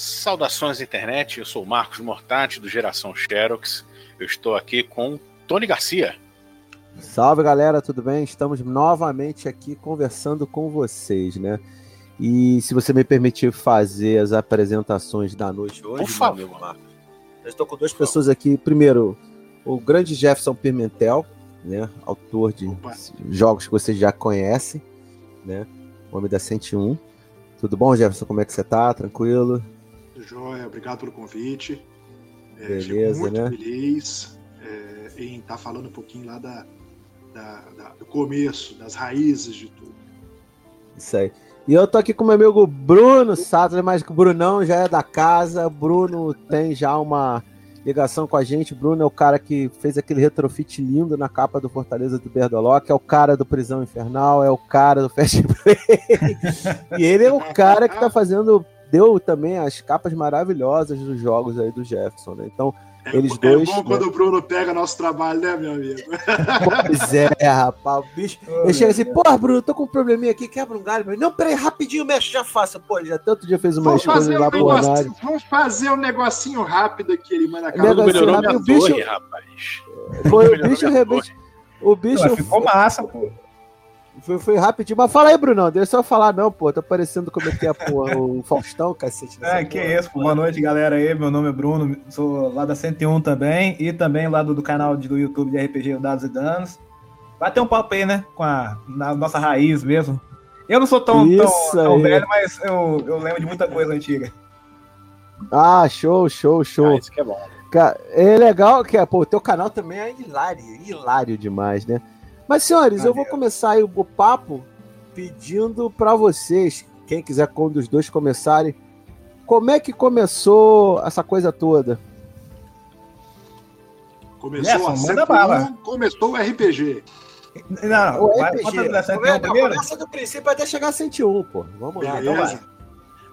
Saudações internet, eu sou o Marcos Mortati do Geração Xerox. Eu estou aqui com Tony Garcia. Salve galera, tudo bem? Estamos novamente aqui conversando com vocês, né? E se você me permitir fazer as apresentações da noite hoje, Por favor. meu Marcos. Eu estou com duas pessoas aqui. Primeiro, o grande Jefferson Pimentel, né? Autor de Opa. jogos que vocês já conhecem, né? Homem da 101. Tudo bom, Jefferson? Como é que você tá? Tranquilo? Joia, obrigado pelo convite. É, Beleza, fico muito né? feliz é, em estar falando um pouquinho lá da, da- da- do começo, das raízes de tudo. Isso aí. E eu tô aqui com meu amigo Bruno Sattler, mas o Brunão já é da casa. Bruno tem já uma ligação com a gente. Bruno é o cara que fez aquele retrofit lindo na capa do Fortaleza do Berdolock, é o cara do Prisão Infernal, é o cara do Fast Play. e ele é o cara que tá fazendo, deu também as capas maravilhosas dos jogos aí do Jefferson, né? Então, É, Eles é dois, bom né? quando o Bruno pega nosso trabalho, né, meu amigo? pois é, rapaz, o bicho. Ele chega assim, porra, Bruno, tô com um probleminha aqui, quebra um galho. Mas, não, peraí, rapidinho, mexe, já faça. Pô, ele já tanto dia fez umas Vamos fazer, coisas um lá Ornário. negocinho, vamos fazer um negocinho rápido aqui, ele manda a Tudo melhorou rápido, minha o bicho- torre, rapaz. Foi o bicho, realmente. torre. O bicho ficou massa, pô. Foi, foi rapidinho. Mas fala aí, Brunão, deixa eu falar, não, pô. Tá parecendo como é que é, pô, o Faustão, cacete. nessa É, que porra. isso, pô. Boa noite, galera aí. Meu nome é Bruno, sou lá da 101 também e também lá do, do canal de- do YouTube de RPG Dados e Danos. Vai ter um papo aí, né? Com a na nossa raiz mesmo. Eu não sou tão, tão, Isso tão aí. velho, mas eu, eu lembro de muita coisa antiga. Ah, show, show, show. Ah, isso que é bom. Cara, é legal que, pô, o teu canal também é hilário, hilário demais, né? Mas, senhores, eu vou Valeu. começar aí o, papo pedindo pra vocês, quem quiser quando os dois começarem, como é que começou essa coisa toda? Começou Jefferson, a manda 101, bala. começou o RPG. Não, não, O vai, RPG. conta da 101 Come- primeiro. Começa do princípio até chegar a 101, pô. Vamos lá, então vai.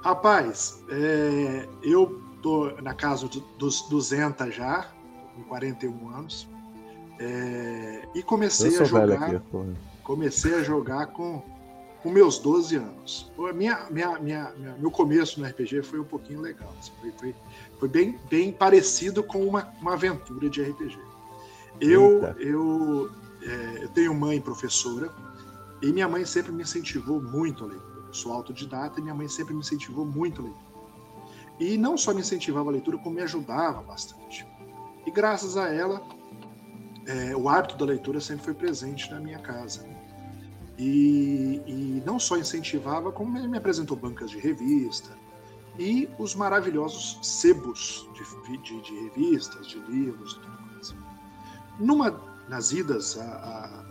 Rapaz, é, eu tô na casa do- dos 200 já, com 41 anos, é, e comecei a jogar, aqui, comecei a jogar com, com meus 12 anos. Minha, minha, minha, meu começo no RPG foi um pouquinho legal, assim, foi, foi, foi bem, bem parecido com uma, uma aventura de RPG. Eu, Eita. eu, é, eu tenho mãe professora e minha mãe sempre me incentivou muito a leitura. Eu sou autodidata e minha mãe sempre me incentivou muito a leitura. E não só me incentivava a leitura, como me ajudava bastante. E graças a ela, é, o hábito da leitura sempre foi presente na minha casa. E, e não só incentivava, como me me apresentou bancas de revista e os maravilhosos sebos de, de- de revistas, de livros e tudo mais. Numa nas idas a-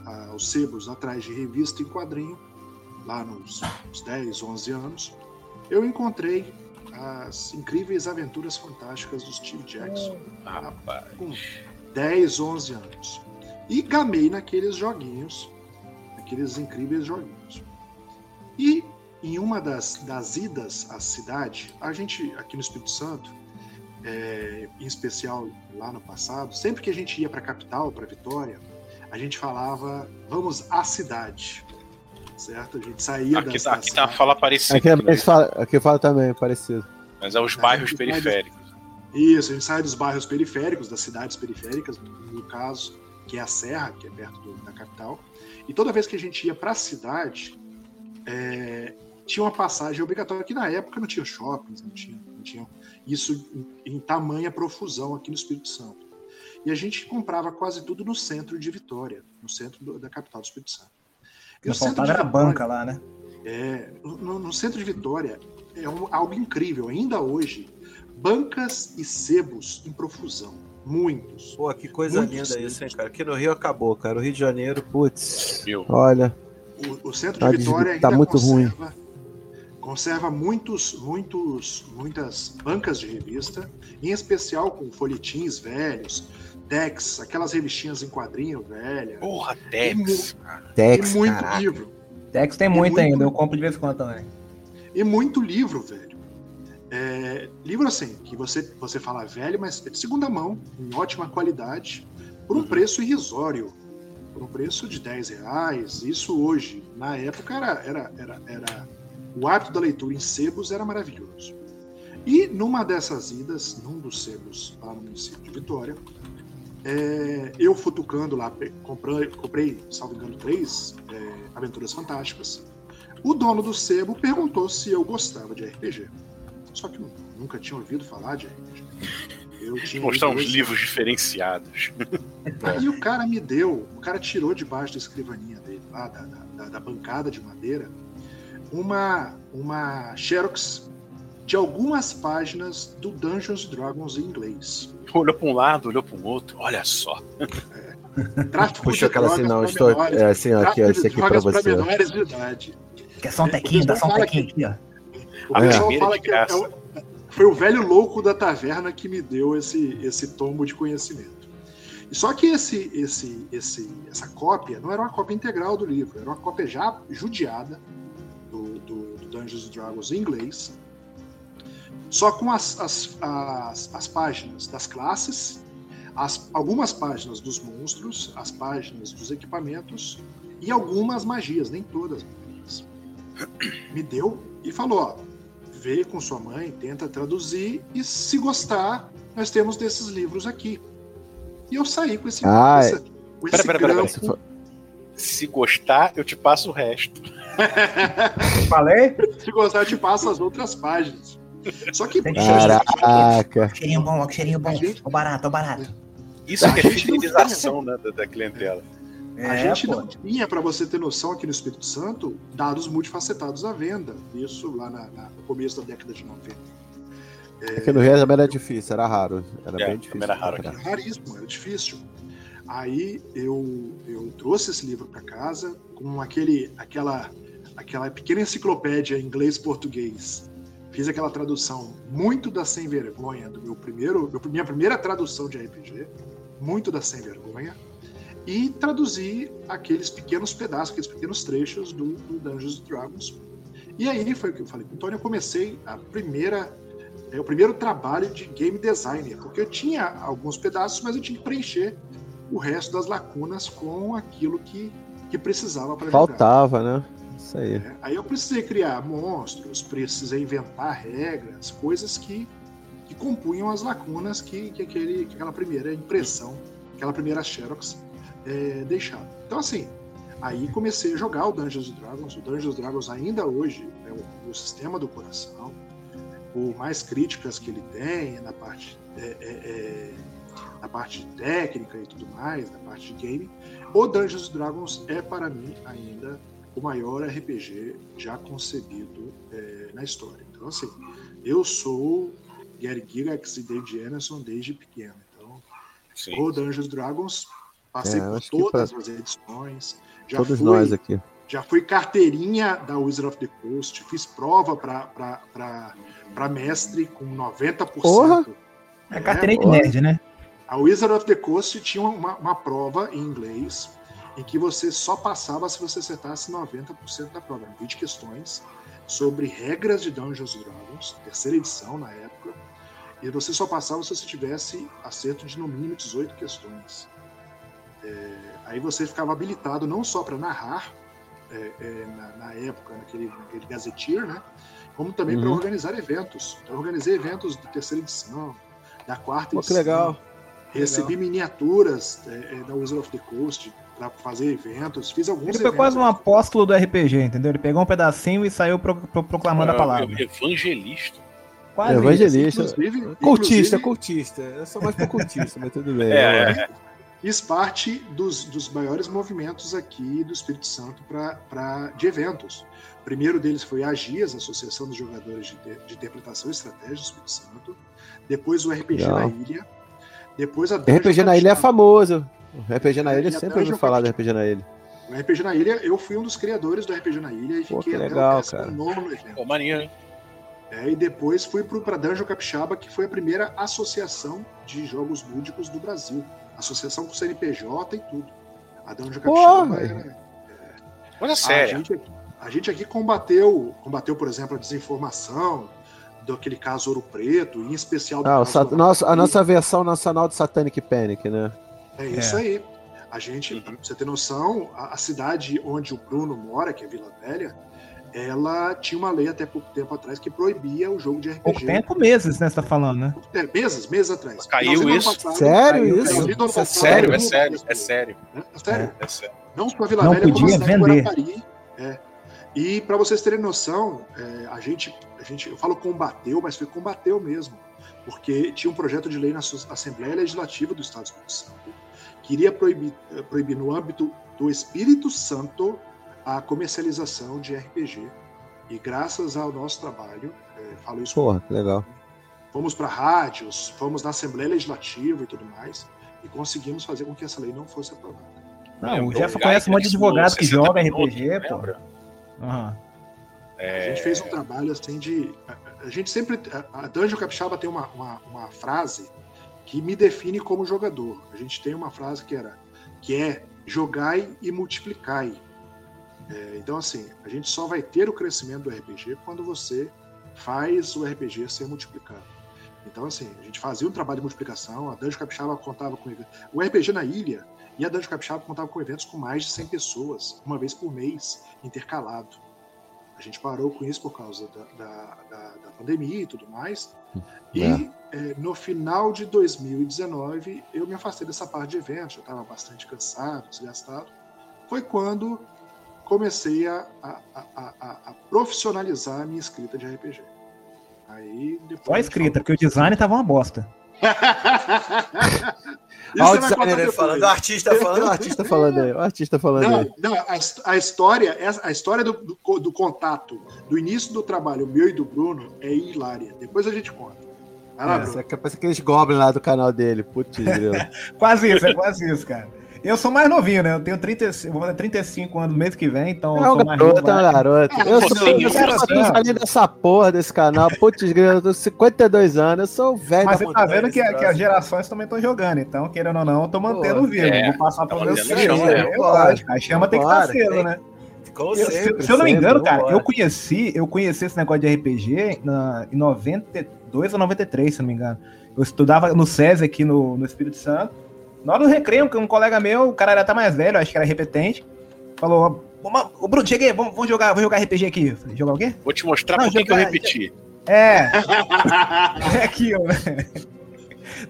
a- aos sebos atrás de revista em quadrinho, lá nos, nos 10, 11 anos, eu encontrei as incríveis aventuras fantásticas do Steve Jackson. Rapaz. Com 10, 11 anos. E gamei naqueles joguinhos, naqueles incríveis joguinhos. E em uma das, das idas à cidade, a gente, aqui no Espírito Santo, é, em especial lá no passado, sempre que a gente ia para a capital, para Vitória, a gente falava, vamos à cidade. Certo? A gente saía Aqui, das, tá- aqui tá fala parecida, Aqui, aqui, fala, aqui fala também, parecido. mas é os bairros tá- periféricos. Isso, a gente sai dos bairros periféricos, das cidades periféricas, no caso, que é a Serra, que é perto do- da capital. E toda vez que a gente ia para a cidade, é, tinha uma passagem obrigatória, que na época não tinha shoppings, não tinha, não tinha isso em, em tamanha profusão aqui no Espírito Santo. E a gente comprava quase tudo no centro de Vitória, no centro do- da capital do Espírito Santo. E Não faltava era banca lá, né? é, no, no centro de Vitória é um- algo incrível, ainda hoje. Bancas e sebos em profusão. Muitos. Pô, que coisa linda isso, hein, cara. Aqui no Rio acabou, cara. O Rio de Janeiro, putz. Viu? Olha, O, o centro Tá de Vitória tá ainda muito conserva, conserva muitos, muitos, muitas bancas de revista, em especial com folhetins velhos, Dex, aquelas revistinhas em quadrinho velha. Porra, Dex. cara. Tex, e muito caraca. livro. Dex tem muito muito- ainda, eu compro de vez em quando também. E muito livro, velho. É, livro assim, que você, você fala velho, mas é de segunda mão, em ótima qualidade, por um preço irrisório. Por um preço de 10 reais. Isso hoje, na época, era, era, era, era. O hábito da leitura em sebos era maravilhoso. E numa dessas idas, num dos sebos lá no município de Vitória, é, eu futucando lá, comprei, comprei salvo engano, três é, aventuras fantásticas. O dono do sebo perguntou se eu gostava de RPG. Só que eu nunca tinha ouvido falar de RPG. Eu tinha Mostrar uns livros diferenciados. Aí o cara me deu, o cara tirou debaixo da escrivaninha dele, lá da, da, da bancada de madeira, uma, uma Xerox de algumas páginas do Dungeons Dragons em inglês. Olhou para um lado, olhou para o outro, olha só. É. Puxa aquela assim, não, estou. Menores, é assim, ó, aqui, ó, esse aqui para você. Menores de idade. Quer só um tequinho, dá só um tequinho aqui, ó. O pessoal fala que é, foi o velho louco da taverna que me deu esse, esse tombo de conhecimento. E só que esse, esse, esse, essa cópia não era uma cópia integral do livro, era uma cópia já judiada do, do, do Dungeons Dragons em inglês, só com as, as, as, as páginas das classes, as, algumas páginas dos monstros, as páginas dos equipamentos e algumas magias, nem todas magias. Me deu e falou: ó, vê com sua mãe, tenta traduzir e se gostar, nós temos desses livros aqui. E eu saí com esse, ah, essa, com esse pera, pera, pera, Se gostar, eu te passo o resto. Falei? Se gostar, eu te passo as outras páginas. Só que. Caraca. Cheirinho bom, cheirinho bom. Gente... Ó barato, ó barato. Isso é fidelização né, da, da clientela. É, a gente pô. não tinha, para você ter noção, aqui no Espírito Santo, dados multifacetados à venda. Isso lá na, na, no começo da década de 90. É... Aqui no Rio também era difícil, era raro. Era é, bem difícil. Era raro. Era raríssimo, era difícil. Aí eu, eu trouxe esse livro para casa com aquele, aquela, aquela pequena enciclopédia inglês-português fiz aquela tradução muito da sem vergonha do meu primeiro, minha primeira tradução de RPG, muito da sem vergonha, e traduzi aqueles pequenos pedaços, aqueles pequenos trechos do, do Dungeons Dragons. E aí foi o que eu falei, Antônio, eu comecei a primeira é o primeiro trabalho de game designer, porque eu tinha alguns pedaços, mas eu tinha que preencher o resto das lacunas com aquilo que, que precisava para Faltava, jogar. né? Isso aí. É, aí eu precisei criar monstros, precisei inventar regras, coisas que, que compunham as lacunas que, que, aquele, que aquela primeira impressão, aquela primeira Xerox é, deixava. Então, assim, aí comecei a jogar o Dungeons Dragons. O Dungeons Dragons ainda hoje é o, o sistema do coração. Por mais críticas que ele tem na parte, é, é, é na parte técnica e tudo mais, na parte de game, o Dungeons Dragons é para mim ainda o maior RPG já concebido é, na história. Então, assim, eu sou Gary Gygax e David Anderson desde pequeno. Então, Sim. o Dungeons Dragons, passei é, por todas pra... as edições. Já Todos fui, nós aqui. Já fui carteirinha da Wizard of the Coast, fiz prova para mestre com 90%. Porra! É, carteirinha de nerd, né? A Wizard of the Coast tinha uma, uma prova em inglês em que você só passava se você acertasse 90% da prova. 20 questões sobre regras de Dungeons Dragons, terceira edição na época, e você só passava se você tivesse acerto de no mínimo 18 questões. É, aí você ficava habilitado não só para narrar é, é, na, na, época, naquele, naquele gazeteer, né? como também uhum. para organizar eventos. Então, eu organizei eventos de terceira edição, da quarta Pô, edição. Que legal. Recebi legal. miniaturas é, é, da Wizard of the Coast, para fazer eventos. Fiz alguns Ele foi quase um apóstolo do RPG, entendeu? Ele pegou um pedacinho e saiu pro, pro, proclamando a é, palavra. Evangelista. Quase evangelista. Inclusive, cultista, cultista. Eu sou mais pro cultista, mas tudo bem. É, é. Fiz parte dos, dos maiores movimentos aqui do Espírito Santo pra, pra, de eventos. O primeiro deles foi a AGIAS, Associação dos Jogadores de, de Interpretação e Estratégia do Espírito Santo. Depois o RPG Legal. na Ilha. Depois a RPG na Ilha é famoso. O RPG na Ilha sempre ouviu falar do RPG na Ilha. O RPG na Ilha, eu fui um dos criadores do RPG na Ilha e Pô, fiquei que legal, cara. nono evento. Pô, maneiro, hein? É, e depois fui para Dungeon Capixaba, que foi a primeira associação de jogos lúdicos do Brasil. Associação com CNPJ e tudo. A Dungeon Capixaba era. É, Olha sério. A gente, a gente aqui combateu, combateu, por exemplo, a desinformação, daquele caso Ouro Preto, em especial do ah, do... nossa, a nossa versão nacional de Satanic Panic, né? É isso é. aí. A gente, uhum. pra você ter noção, a, a, cidade onde o Bruno mora, que é Vila Velha, ela tinha uma lei até pouco tempo atrás que proibia o jogo de RPG. Pouco tempo, meses, né? Você tá falando, né? É, meses, meses atrás. Caiu do isso? passado, Sério caiu, isso? do ano Isso é Sério, é caiu, sério, é sério, É, é sério. é sério. Não só Vila Não Velha, como a podia vender. Guarapari. É. E para vocês terem noção, é, a, gente, a gente, eu falo combateu, mas foi combateu mesmo, porque tinha um projeto de lei na Assembleia Legislativa do Estado do Espírito Santo que iria proibir, eh, proibir no âmbito do Espírito Santo a comercialização de RPG. E graças ao nosso trabalho, é, falo isso Porra, que legal. fomos para rádios, fomos na Assembleia Legislativa e tudo mais, e conseguimos fazer com que essa lei não fosse aprovada. Não, o Guy conhece um monte de advogado que joga 60 RPG, pô. lembra? Aham. A gente fez um trabalho assim de. A, a gente sempre. A, a Dungeon Capixaba tem uma, uma, uma frase que me define como jogador. A gente tem uma frase que era que é jogai e multiplicai. É, então, assim, a gente só vai ter o crescimento do RPG quando você faz o RPG ser multiplicado. Então, assim, a gente fazia um trabalho de multiplicação, a Dungeon Capixaba contava com. O RPG na ilha e a Dungeon Capixaba contava com eventos com mais de 100 pessoas, uma vez por mês, intercalado. A gente parou com isso por causa da, da, da, da pandemia e tudo mais. E É. no final de 2019, eu me afastei dessa parte de eventos, eu estava bastante cansado, desgastado. Foi quando comecei a, a, a, a, a profissionalizar a minha escrita de RPG. Aí depois. Só a escrita, porque o design tava uma bosta. Olha o designer falando, o artista falando, o artista falando aí, o artista falando aí. Não, não, a, a história, a história do, do, do contato, do início do trabalho meu e do Bruno é hilária. Depois a gente conta. Vai lá, É, Bruno. aqui parece aqueles goblins lá do canal dele. Putz. Quase isso, é quase isso, cara. Eu sou mais novinho, né? Eu tenho 35, vou fazer 35 anos no mês que vem, então É eu um sou mais garoto, novo. é um garoto. Eu sou, eu sou cara, eu ali dessa porra desse canal. Putz, grilo, eu tô 52 anos, eu sou velho Mas você tá vendo que, que as gerações também estão jogando, então, querendo ou não, eu tô mantendo Pô, vivo. é, Vou passar tá filhos. chama, É, né? lógico, a chama tem que estar acesa, tem- né? Eu- se, sempre, se eu não me sempre, engano, cara, eu conheci, eu conheci esse negócio de RPG na, em 92 ou 93, se eu não me engano. Eu estudava no SESI aqui no, no Espírito Santo. Na hora do recreio, um colega meu, o cara era até mais velho, acho que era repetente, falou: "Ô, Bruno, cheguei, vamos, vamos jogar, vamos jogar RPG aqui. Eu falei, jogar o quê? Vou te mostrar por que eu repeti. É, é aqui, ó.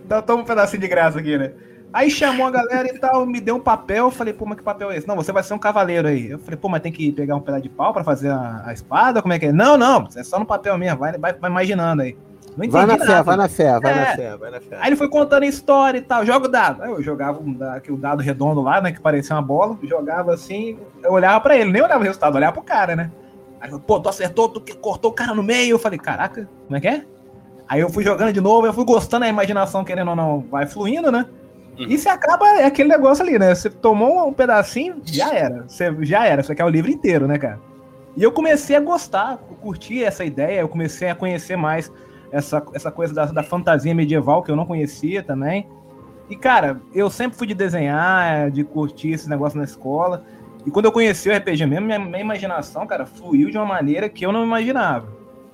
Então toma um pedacinho de graça aqui, né? Aí chamou a galera e tal, me deu um papel, falei, pô, mas que papel é esse? Não, você vai ser um cavaleiro aí. Eu falei, pô, mas tem que pegar um pedaço de pau pra fazer a, a espada? Como é que é? Não, não, é só no papel mesmo, vai, vai, vai imaginando aí. Não entendi Vai na nada. fé, vai na fé, vai na É. fé, vai na fé. Aí ele foi contando a história e tal, joga o dado. Aí eu jogava um da- aquele dado redondo lá, né, que parecia uma bola, jogava assim, eu olhava pra ele, nem olhava o resultado, olhava pro cara, né. Aí eu, pô, tu acertou, tu cortou o cara no meio, eu falei, caraca, como é que é? Aí eu fui jogando de novo, eu fui gostando, a imaginação, querendo ou não, vai fluindo, né. Uhum. E se acaba, é aquele negócio ali, né, você tomou um pedacinho, já era, você já era, você quer o livro inteiro, né, cara. E eu comecei a gostar, eu curti essa ideia, eu comecei a conhecer mais essa, essa coisa da, da fantasia medieval que eu não conhecia também. E, cara, eu sempre fui de desenhar, de curtir esse negócio na escola. E quando eu conheci o RPG mesmo, minha, minha imaginação, cara, fluiu de uma maneira que eu não imaginava.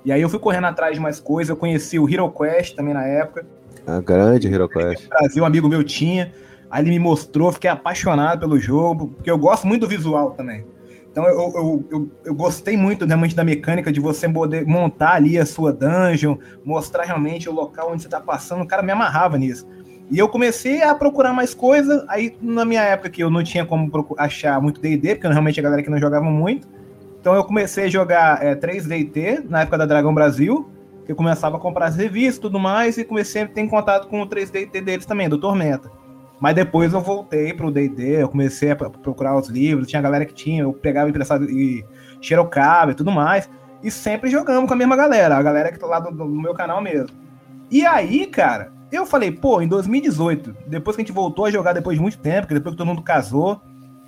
E aí eu fui correndo atrás de mais coisas, eu conheci o Hero Quest também na época. A grande Hero Quest. No Brasil, um amigo meu tinha. Aí ele me mostrou, fiquei apaixonado pelo jogo, porque eu gosto muito do visual também. Então eu, eu, eu, eu gostei muito realmente da mecânica de você poder montar ali a sua dungeon, mostrar realmente o local onde você tá passando. O cara me amarrava nisso. E eu comecei a procurar mais coisas. Aí, na minha época, que eu não tinha como achar muito DD, porque realmente a galera que não jogava muito. Então eu comecei a jogar é, 3DT na época da Dragão Brasil, que eu começava a comprar as revistas e tudo mais, e comecei a ter contato com o 3DT deles também, do Tormenta. Mas depois eu voltei pro D&D, eu comecei a pro- procurar os livros, tinha galera que tinha, eu pegava emprestado e xerocava e tudo mais, e sempre jogamos com a mesma galera, a galera que tá lá do, do meu canal mesmo. E aí, cara, eu falei, pô, em 2018, depois que a gente voltou a jogar depois de muito tempo, que depois que todo mundo casou,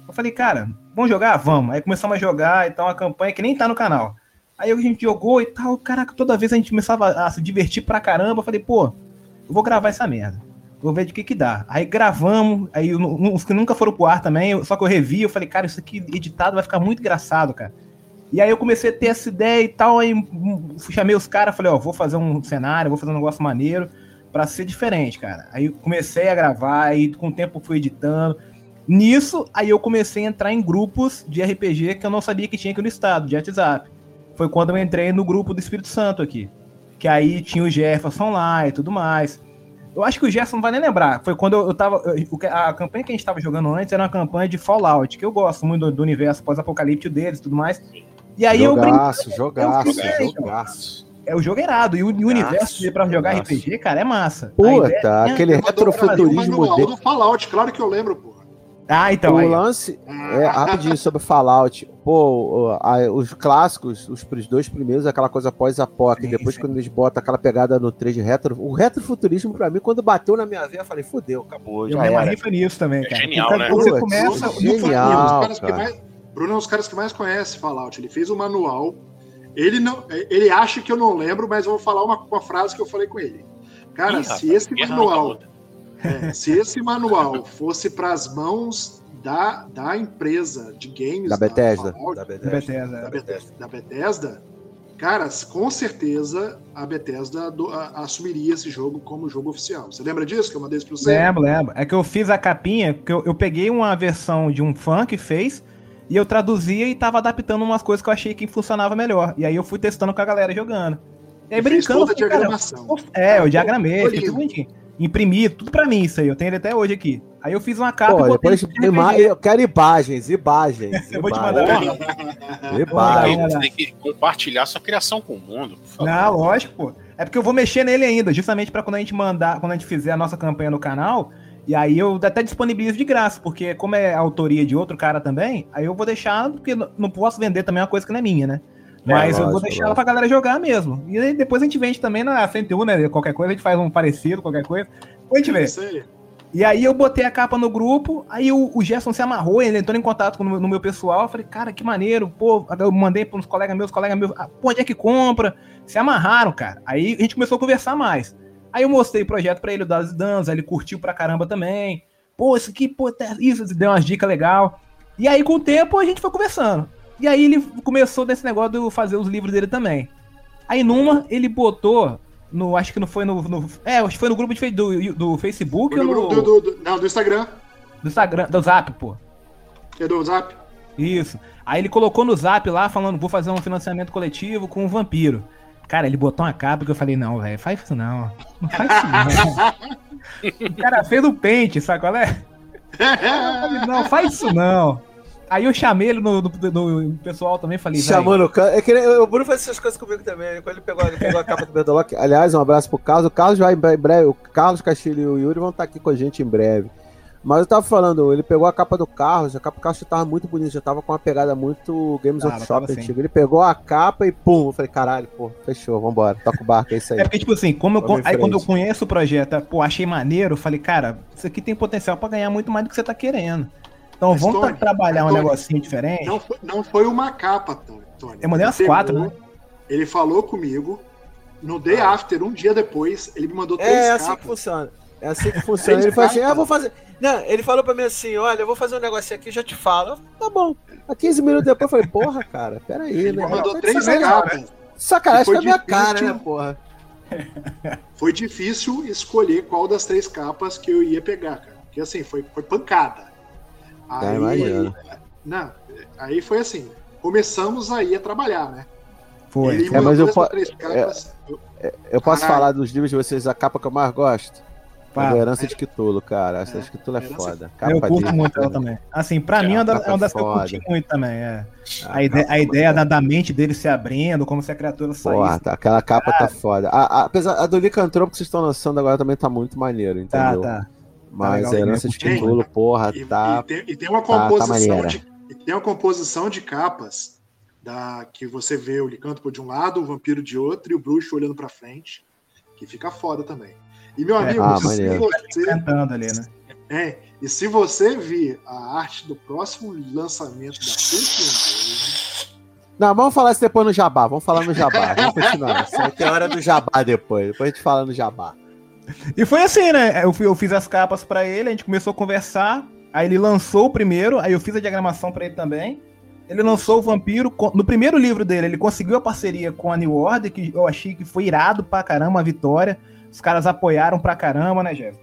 eu falei, cara, vamos jogar? Vamos. Aí começamos a jogar e tal, uma campanha que nem tá no canal. Aí a gente jogou e tal, caraca, toda vez a gente começava a se divertir pra caramba, eu falei, pô, eu vou gravar essa merda. Vou ver de que que dá. Aí gravamos, aí os que nunca foram pro ar também, só que eu revi, eu falei, cara, isso aqui editado vai ficar muito engraçado, cara. E aí eu comecei a ter essa ideia e tal, aí hum, chamei os caras, falei, ó, vou fazer um cenário, vou fazer um negócio maneiro pra ser diferente, cara. Aí comecei a gravar, aí com o tempo fui editando. Nisso, aí eu comecei a entrar em grupos de RPG que eu não sabia que tinha aqui no estado, de WhatsApp. foi quando eu entrei no grupo do Espírito Santo aqui. Que aí tinha o Jefferson lá e tudo mais. Eu acho que o Gerson não vai nem lembrar. Foi quando eu, eu tava. eu- a campanha que a gente tava jogando antes era uma campanha de Fallout, que eu gosto muito do, do universo pós-apocalíptico deles e tudo mais. E aí eu brinquei. jogaço, jogaço, eu fiquei, jogaço. É o jogo irado. E o, e o universo pra jogar Jogaço. RPG, cara, é massa. Puta, ideia- aquele Eu retrofuturismo dele. do Fallout, claro que eu lembro, porra. Ah, então. o aí, lance é rapidinho sobre Fallout. Pô, a- os clássicos, os pr- dois primeiros, aquela coisa pós-apoc. Depois, sim. quando eles botam aquela pegada no 3 de retro, o retrofuturismo, pra mim, quando bateu na minha veia, eu falei, fudeu, acabou. Eu Já me amarrei foi nisso também, É cara. genial, Porque né? Você começa. Bruno Genial, um que cara. mais- Bruno é um dos caras que mais conhece Fallout. Ele fez o manual. Ele não, ele acha que eu não lembro, mas eu vou falar uma, uma frase que eu falei com ele. Cara, Ih, se rapaz, esse manual, não é, se esse manual fosse para as mãos da, da empresa de games Da Bethesda. Fallout, Da Bethesda. Bethesda. da, Bethesda, da Bethesda, cara, com certeza a Bethesda do- a- assumiria esse jogo como jogo oficial. Você lembra disso que eu mandei pra você? Lembro, lembro. É que eu fiz a capinha, porque eu, eu peguei uma versão de um fã que fez, e eu traduzia e tava adaptando umas coisas que eu achei que funcionava melhor. E aí eu fui testando com a galera jogando. E aí E fez brincando. toda a eu falei, cara, diagramação. pô, É, eu diagramei, fiz tudo bonitinho. Imprimi, tudo pra mim isso aí. Eu tenho ele até hoje aqui. Aí eu fiz uma capa Pô, e depois, ima- eu quero imagens, imagens. Eu vou te mandar. Imagens. Você tem que compartilhar sua criação com o mundo. por favor. Não, lógico, pô. É porque eu vou mexer nele ainda, justamente pra quando a gente mandar, quando a gente fizer a nossa campanha no canal, e aí eu até disponibilizo de graça, porque como é autoria de outro cara também, aí eu vou deixar, porque não posso vender também uma coisa que não é minha, né? Mas eu vou lógico, deixar ela pra galera jogar mesmo. E aí depois a gente vende também na 101, né? Qualquer coisa, a gente faz um parecido, qualquer coisa. Depois a gente vê. Isso aí. E aí eu botei a capa no grupo, aí o, o Gerson se amarrou, ele entrou em contato com, no, no meu pessoal, eu falei, cara, que maneiro, pô, eu mandei para uns colegas meus, colegas meus, ah, pô, onde é que compra? Se amarraram, cara. Aí a gente começou a conversar mais. Aí eu mostrei o projeto pra ele, o Dados e Danos, aí ele curtiu pra caramba também. Pô, isso aqui, pô, isso, deu umas dicas legal. E aí com o tempo a gente foi conversando. E aí ele começou desse negócio de fazer os livros dele também. Aí numa, ele botou no, acho que não foi no, no- é, acho que foi no grupo de, do, do Facebook Foi ou no no, grupo do, do- não, do Instagram, do Instagram, do Zap, pô. é do Zap. Isso. Aí ele colocou no Zap lá, falando, vou fazer um financiamento coletivo com um vampiro. Cara, ele botou uma capa que eu falei, não, velho, faz isso não. Não faz isso não. o cara fez o pente, sabe qual é? Falei, não, faz isso não. Aí eu chamei ele no, no- no pessoal também, falei, velho, Chamando o Carlos. É que ele- o Bruno faz essas coisas comigo também. Quando ele pegou, ele pegou a capa do Berdolock. Aliás, um abraço pro Carlos. O Carlos vai em bre- em breve. O Carlos Castilho e o Yuri vão estar aqui com a gente em breve. Mas eu tava falando, ele pegou a capa do Carlos, a capa do Carlos já tava muito bonita, já tava com uma pegada muito Games Tava, Workshop antigo. Ele pegou a capa e pum, eu falei, caralho, pô, fechou, vambora, toca o barco, é isso aí. É porque, tipo assim, como eu, aí quando eu conheço o projeto, pô, achei maneiro, eu falei, cara, isso aqui tem potencial pra ganhar muito mais do que você tá querendo. Então Mas, vamos Tony, tra- trabalhar um Tony, negocinho diferente. Não foi, não foi uma capa, Tony. Eu mandei umas Ele quatro, né? Ele falou comigo. No day after, um dia depois, ele me mandou três É, é assim que capas. funciona. É assim que funciona. Ele falou assim: ah, vou fazer. Não, ele falou pra mim assim: olha, eu vou fazer um negocinho aqui, já te falo. Eu, Tá bom. A 15 minutos depois eu falei, porra, cara, peraí, Ele né? me mandou três capas. Sacanagem com a minha cara, né, porra? Foi difícil escolher qual das três capas que eu ia pegar, cara. Porque assim, foi, foi pancada. Tá, imagino. não, aí foi assim. Começamos aí a trabalhar, né? Foi. Ele É, mas eu po- três capas. eu- Eu posso Caralho. falar dos livros de vocês, a capa que eu mais gosto? A do Herança de Cthulhu, cara. Essa de Cthulhu é foda. Eu Capa curto de- muito ela também. Assim, pra mim é uma das, é uma das que eu curti muito também. É. Ah, A, ide- capa a ideia da, da mente dele se abrindo, como se a criatura Porra, saísse. tá, aquela capa tá foda. A, a- apesar a do Licantropo que vocês estão lançando agora também tá muito maneiro, Tá, entendeu? tá. Mas legal a Herança de. Cthulhu, porra, E, tá. e tem, e tem uma tá- tá composição maneira. de, e tem uma composição de capas da, que você vê o licântropo de um lado, o vampiro de outro e o bruxo olhando pra frente, que fica foda também. E meu É. amigo, Ah, se você, Cantando ali, né? é, e se você vir a arte do próximo lançamento da 101 Não, vamos falar isso depois no Jabá. Vamos falar no Jabá. Vamos continuar. Isso tem hora do Jabá depois. Depois a gente fala no Jabá. E foi assim, né? Eu, eu fiz as capas pra ele, a gente começou a conversar. Aí ele lançou o primeiro, aí eu fiz a diagramação pra ele também. Ele lançou o Vampiro. No primeiro livro dele, ele conseguiu a parceria com a New Order, que eu achei que foi irado pra caramba, uma vitória. Os caras apoiaram pra caramba, né, Jeff?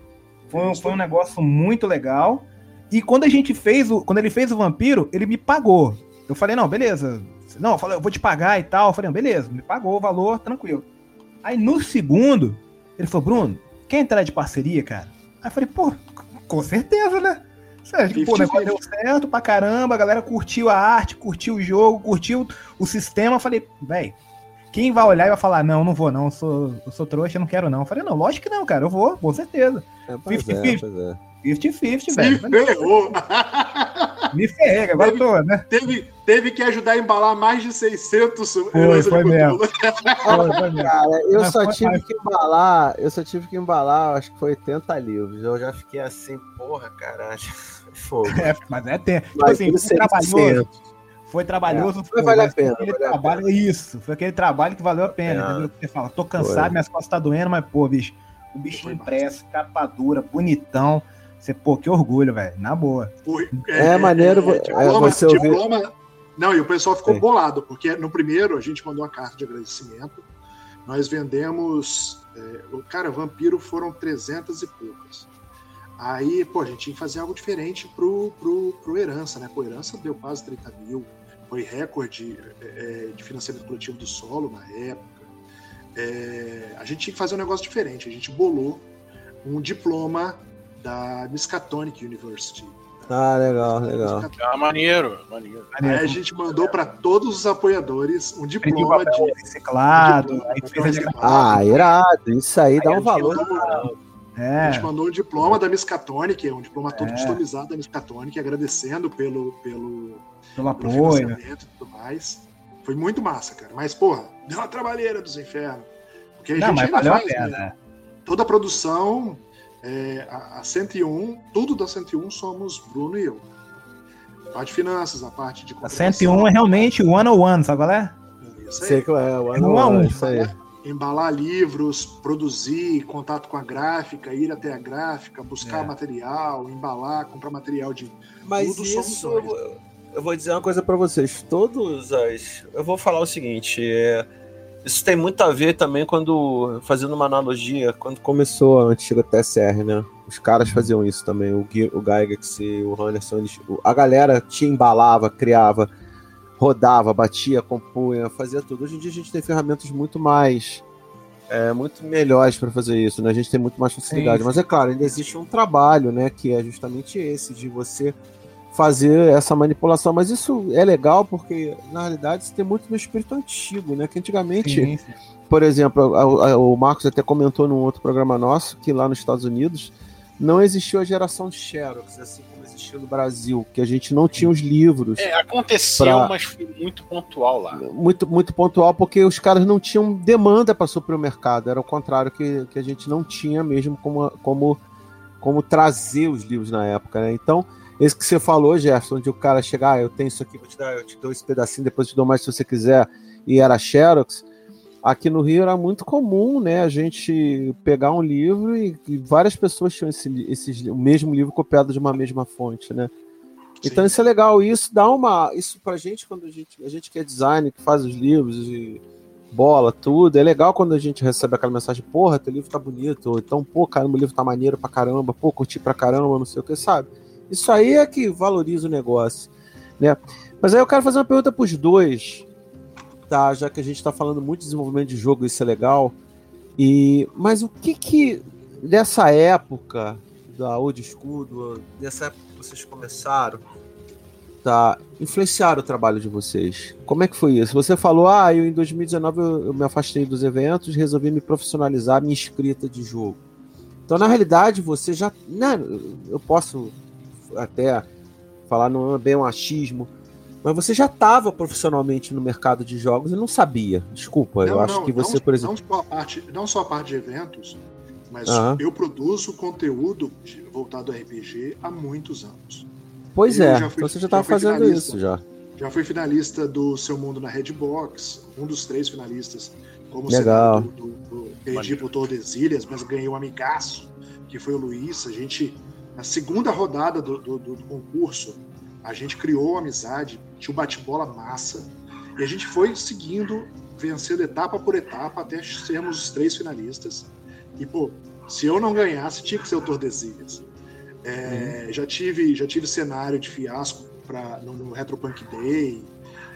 Foi, um- foi um negócio muito legal. E quando a gente fez o. Quando ele fez o Vampiro, ele me pagou. Eu falei, não, beleza. Não, eu falei, eu vou te pagar e tal. Eu falei, beleza, me pagou o valor, tranquilo. Aí no segundo, ele falou, Bruno, quer entrar de parceria, cara? Aí eu falei, pô, com certeza, né? Sério, pô, o negócio deu certo pra caramba, a galera curtiu a arte, curtiu o jogo, curtiu o sistema. Eu falei, velho, quem vai olhar e vai falar, não, não vou não, eu sou, eu sou trouxa, não quero não. Eu falei, não, lógico que não, cara, eu vou, com certeza. 50-50, é, 50-50, velho. Me ferrou. Me ferrei, agora teve, tô, né? Teve, teve que ajudar a embalar mais de 600 foi, foi mesmo. foi, foi mesmo. Cara, eu Mas só tive que embalar, eu só tive que embalar, acho que foi 80 livros. Eu já fiquei assim, porra, caralho. Fogo. É, mas é tempo. Tipo assim, foi trabalhoso. Foi trabalhoso. É, foi, vale a pena. Aquele trabalho, pena. Isso, foi aquele trabalho que valeu a pena. É. Entendeu? Você fala, tô cansado, foi. minhas costas tá doendo, mas, pô, bicho, o bichinho impresso, capa dura, bonitão. Você, pô, que orgulho, velho. Na boa. É, é maneiro é, diploma, você ouvir. Diploma, não, e o pessoal ficou Sim. bolado, porque no primeiro a gente mandou uma carta de agradecimento. Nós vendemos. É, cara, Vampiro foram 300 e poucas. Aí, pô, a gente tinha que fazer algo diferente pro, pro, pro Herança, né? Pô, Herança deu quase 30 mil, foi recorde é, de financiamento coletivo do solo na época. É, a gente tinha que fazer um negócio diferente. A gente bolou um diploma da Miskatonic University. Ah, legal, legal. Ah, maneiro, maneiro. Aí a gente mandou para todos os apoiadores um diploma de reciclado. Um ah, irado. Isso aí, aí dá um valor. é. A gente mandou um diploma da Miskatonic, é um diploma todo é. customizado da Miskatonic, agradecendo pelo, pelo, pelo apoio e tudo mais. Foi muito massa, cara. Mas, porra, deu uma trabalheira dos infernos. Porque a Não, gente ainda faz, a pena, né? Toda a produção é, a, a 101, tudo da 101 somos Bruno e eu. A parte de finanças, a parte de. A 101 é realmente o one on one, sabe qual é? Isso aí. Sei qual é, o one on one. Isso aí. Embalar livros, produzir, contato com a gráfica, ir até a gráfica, buscar é. material, embalar, comprar material de. Mas tudo isso, eu, eu vou dizer uma coisa para vocês. Todos as. Eu vou falar o seguinte. É isso tem muito a ver também quando, fazendo uma analogia, quando começou a antiga TSR, né? Os caras faziam isso também, o, o Gygax e o Anderson, eles, a galera te embalava, criava, rodava, batia, compunha, fazia tudo. Hoje em dia a gente tem ferramentas muito mais, é, muito melhores para fazer isso, né? A gente tem muito mais facilidade. Sim. Mas é claro, ainda existe um trabalho, né? Que é justamente esse, de você fazer essa manipulação. Mas isso é legal porque, na realidade, isso tem muito no espírito antigo, né? Que antigamente, sim, sim. por exemplo, a, a, o Marcos até comentou num outro programa nosso que lá nos Estados Unidos não existiu a geração Xerox, assim como existiu no Brasil, que a gente não tinha os livros. É, aconteceu, pra... mas foi muito pontual lá. Muito, muito pontual, porque os caras não tinham demanda para suprir o mercado. Era o contrário que, que a gente não tinha mesmo como, como, como trazer os livros na época, né? Então, esse que você falou, Jefferson, onde o cara chegar, ah, eu tenho isso aqui, vou te dar, eu te dou esse pedacinho, depois te dou mais se você quiser, e era Xerox. Aqui no Rio era muito comum, né, a gente pegar um livro e, e várias pessoas tinham esse, esse, o mesmo livro copiado de uma mesma fonte, né? Sim. Então isso é legal, isso dá uma, isso pra gente quando a gente, a gente que é design, que faz os livros e bola, tudo, é legal quando a gente recebe aquela mensagem, porra, teu livro tá bonito, ou então, pô, caramba, o livro tá maneiro pra caramba, pô, curti pra caramba, não sei o que, sabe? Isso aí é que valoriza o negócio. Né? Mas aí eu quero fazer uma pergunta para os dois, tá? Já que a gente está falando muito de desenvolvimento de jogo, isso é legal. E, mas o que que dessa época da Old School, dessa época que vocês começaram, tá, influenciaram o trabalho de vocês? Como é que foi isso? Você falou, ah, eu em 2019 eu, eu me afastei dos eventos, resolvi me profissionalizar minha escrita de jogo. Então, na realidade, você já. Né, eu posso até falar não é bem um achismo, mas você já estava profissionalmente no mercado de jogos e não sabia. Desculpa, não, eu acho que você, não, por exemplo. Não só, a parte, não só a parte de eventos, mas uhum. eu produzo conteúdo voltado a RPG há muitos anos. Pois eu é, fui, então você já estava fazendo isso já. Já fui finalista do Seu Mundo na Redbox, um dos três finalistas. Como Legal. Do, do, do, perdi por Tordesilhas, mas ganhei um amigaço, que foi o Luiz. A gente na segunda rodada do, do, do concurso, a gente criou amizade, tinha um bate-bola massa, e a gente foi seguindo, vencendo etapa por etapa, até sermos os três finalistas. E, pô, se eu não ganhasse, tinha que ser o Tordesilhas. É, uhum. já, tive, já tive cenário de fiasco pra, no, no Retropunk Day.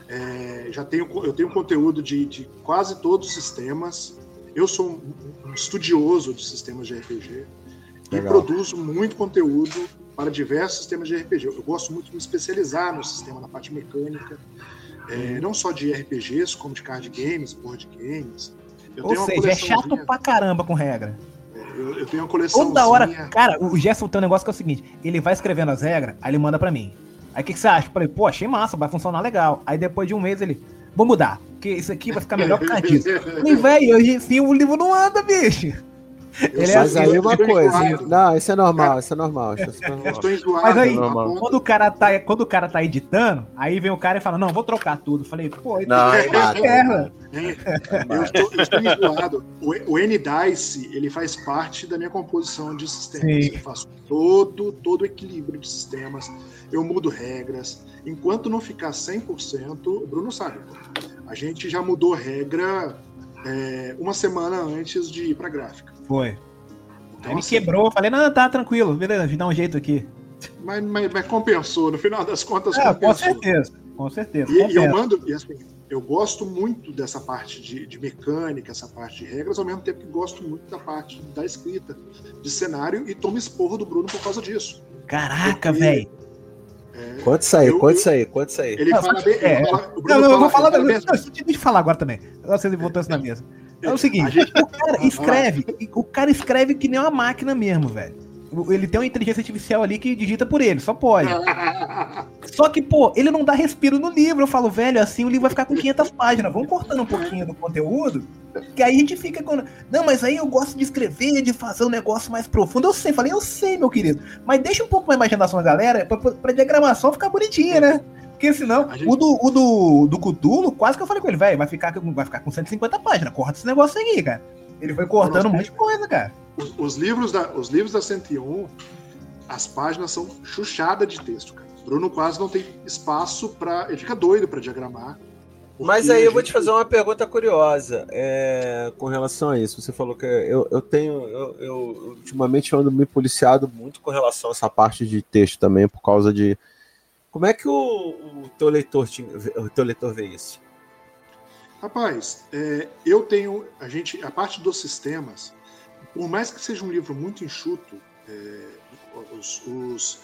É, já tenho, eu tenho conteúdo de, de, quase todos os sistemas. Eu sou um, um estudioso de sistemas de RPG Legal. e produzo muito conteúdo para diversos sistemas de RPG. Eu gosto muito de me especializar no sistema, na parte mecânica, é, não só de RPGs, como de card games, board games. Eu Ou seja, é chato pra caramba com regra. É, eu, eu, tenho uma coleção. Toda hora, cara, o Gerson tem um negócio que é o seguinte: ele vai escrevendo as regras, aí ele manda para mim. Aí o que, que, você acha? Eu falei, pô, achei massa, vai funcionar legal. Aí depois de um mês ele, vou mudar, porque isso aqui vai ficar melhor por causa disso. Falei, velho, hoje sim o livro não anda, bicho. Ele é assim, aí uma coisa. Não, isso é normal, isso é normal. Isso é normal. Mas aí, é quando o, cara tá, quando o cara tá editando, aí vem o cara e fala, não, vou trocar tudo. falei, pô, não, é terra. Eu estou, eu estou enjoado. O, o N-Dice, ele faz parte da minha composição de sistemas. Sim. Eu faço todo, todo o equilíbrio de sistemas. Eu mudo regras. Enquanto não ficar 100%, o Bruno sabe. A gente já mudou regra é, uma semana antes de ir para gráfica. Foi. Então, Aí me assim, quebrou, falei, não, tá tranquilo, beleza, a gente dá um jeito aqui. Mas, mas, mas compensou, no final das contas, é, compensou. Com certeza, com certeza. E, e eu mando, e assim, eu gosto muito dessa parte de, de, mecânica, essa parte de regras, ao mesmo tempo que gosto muito da parte da escrita, de cenário, e tomo esporro do Bruno por causa disso. Caraca, velho. Conta isso aí, conta isso aí, conta isso aí. Ele não, fala bem. É, fala, não, não, eu vou falar. Não, deixa eu falar agora também. Vocês botou isso na mesa. É o seguinte, gente... o cara escreve, o cara escreve que nem uma máquina mesmo, velho. Ele tem uma inteligência artificial ali que digita por ele, só pode. Só que, pô, ele não dá respiro no livro. Eu falo, velho, assim o livro vai ficar com 500 páginas. Vamos cortando um pouquinho do conteúdo, que aí a gente fica com. Não, mas aí eu gosto de escrever, de fazer um negócio mais profundo. Eu sei, falei, eu sei, meu querido. Mas deixa um pouco mais imaginação da galera pra, pra diagramação ficar bonitinha, né? Porque senão, gente... o, do, o do, do Cutulo, quase que eu falei com ele, velho, vai ficar, vai ficar com 150 páginas, corta esse negócio aí, cara. Ele foi cortando um monte de coisa, cara. Os, os, livros da, os livros da 101, as páginas são chuchadas de texto, cara. Bruno quase não tem espaço para. Ele fica doido para diagramar. Mas aí eu vou te fazer uma pergunta curiosa é, com relação a isso. Você falou que eu, eu tenho. Eu, eu, ultimamente eu ando me policiado muito com relação a essa parte de texto também, por causa de como é que o, o teu leitor te, o teu leitor vê isso? Rapaz, é, eu tenho a gente a parte dos sistemas, por mais que seja um livro muito enxuto, é, os, os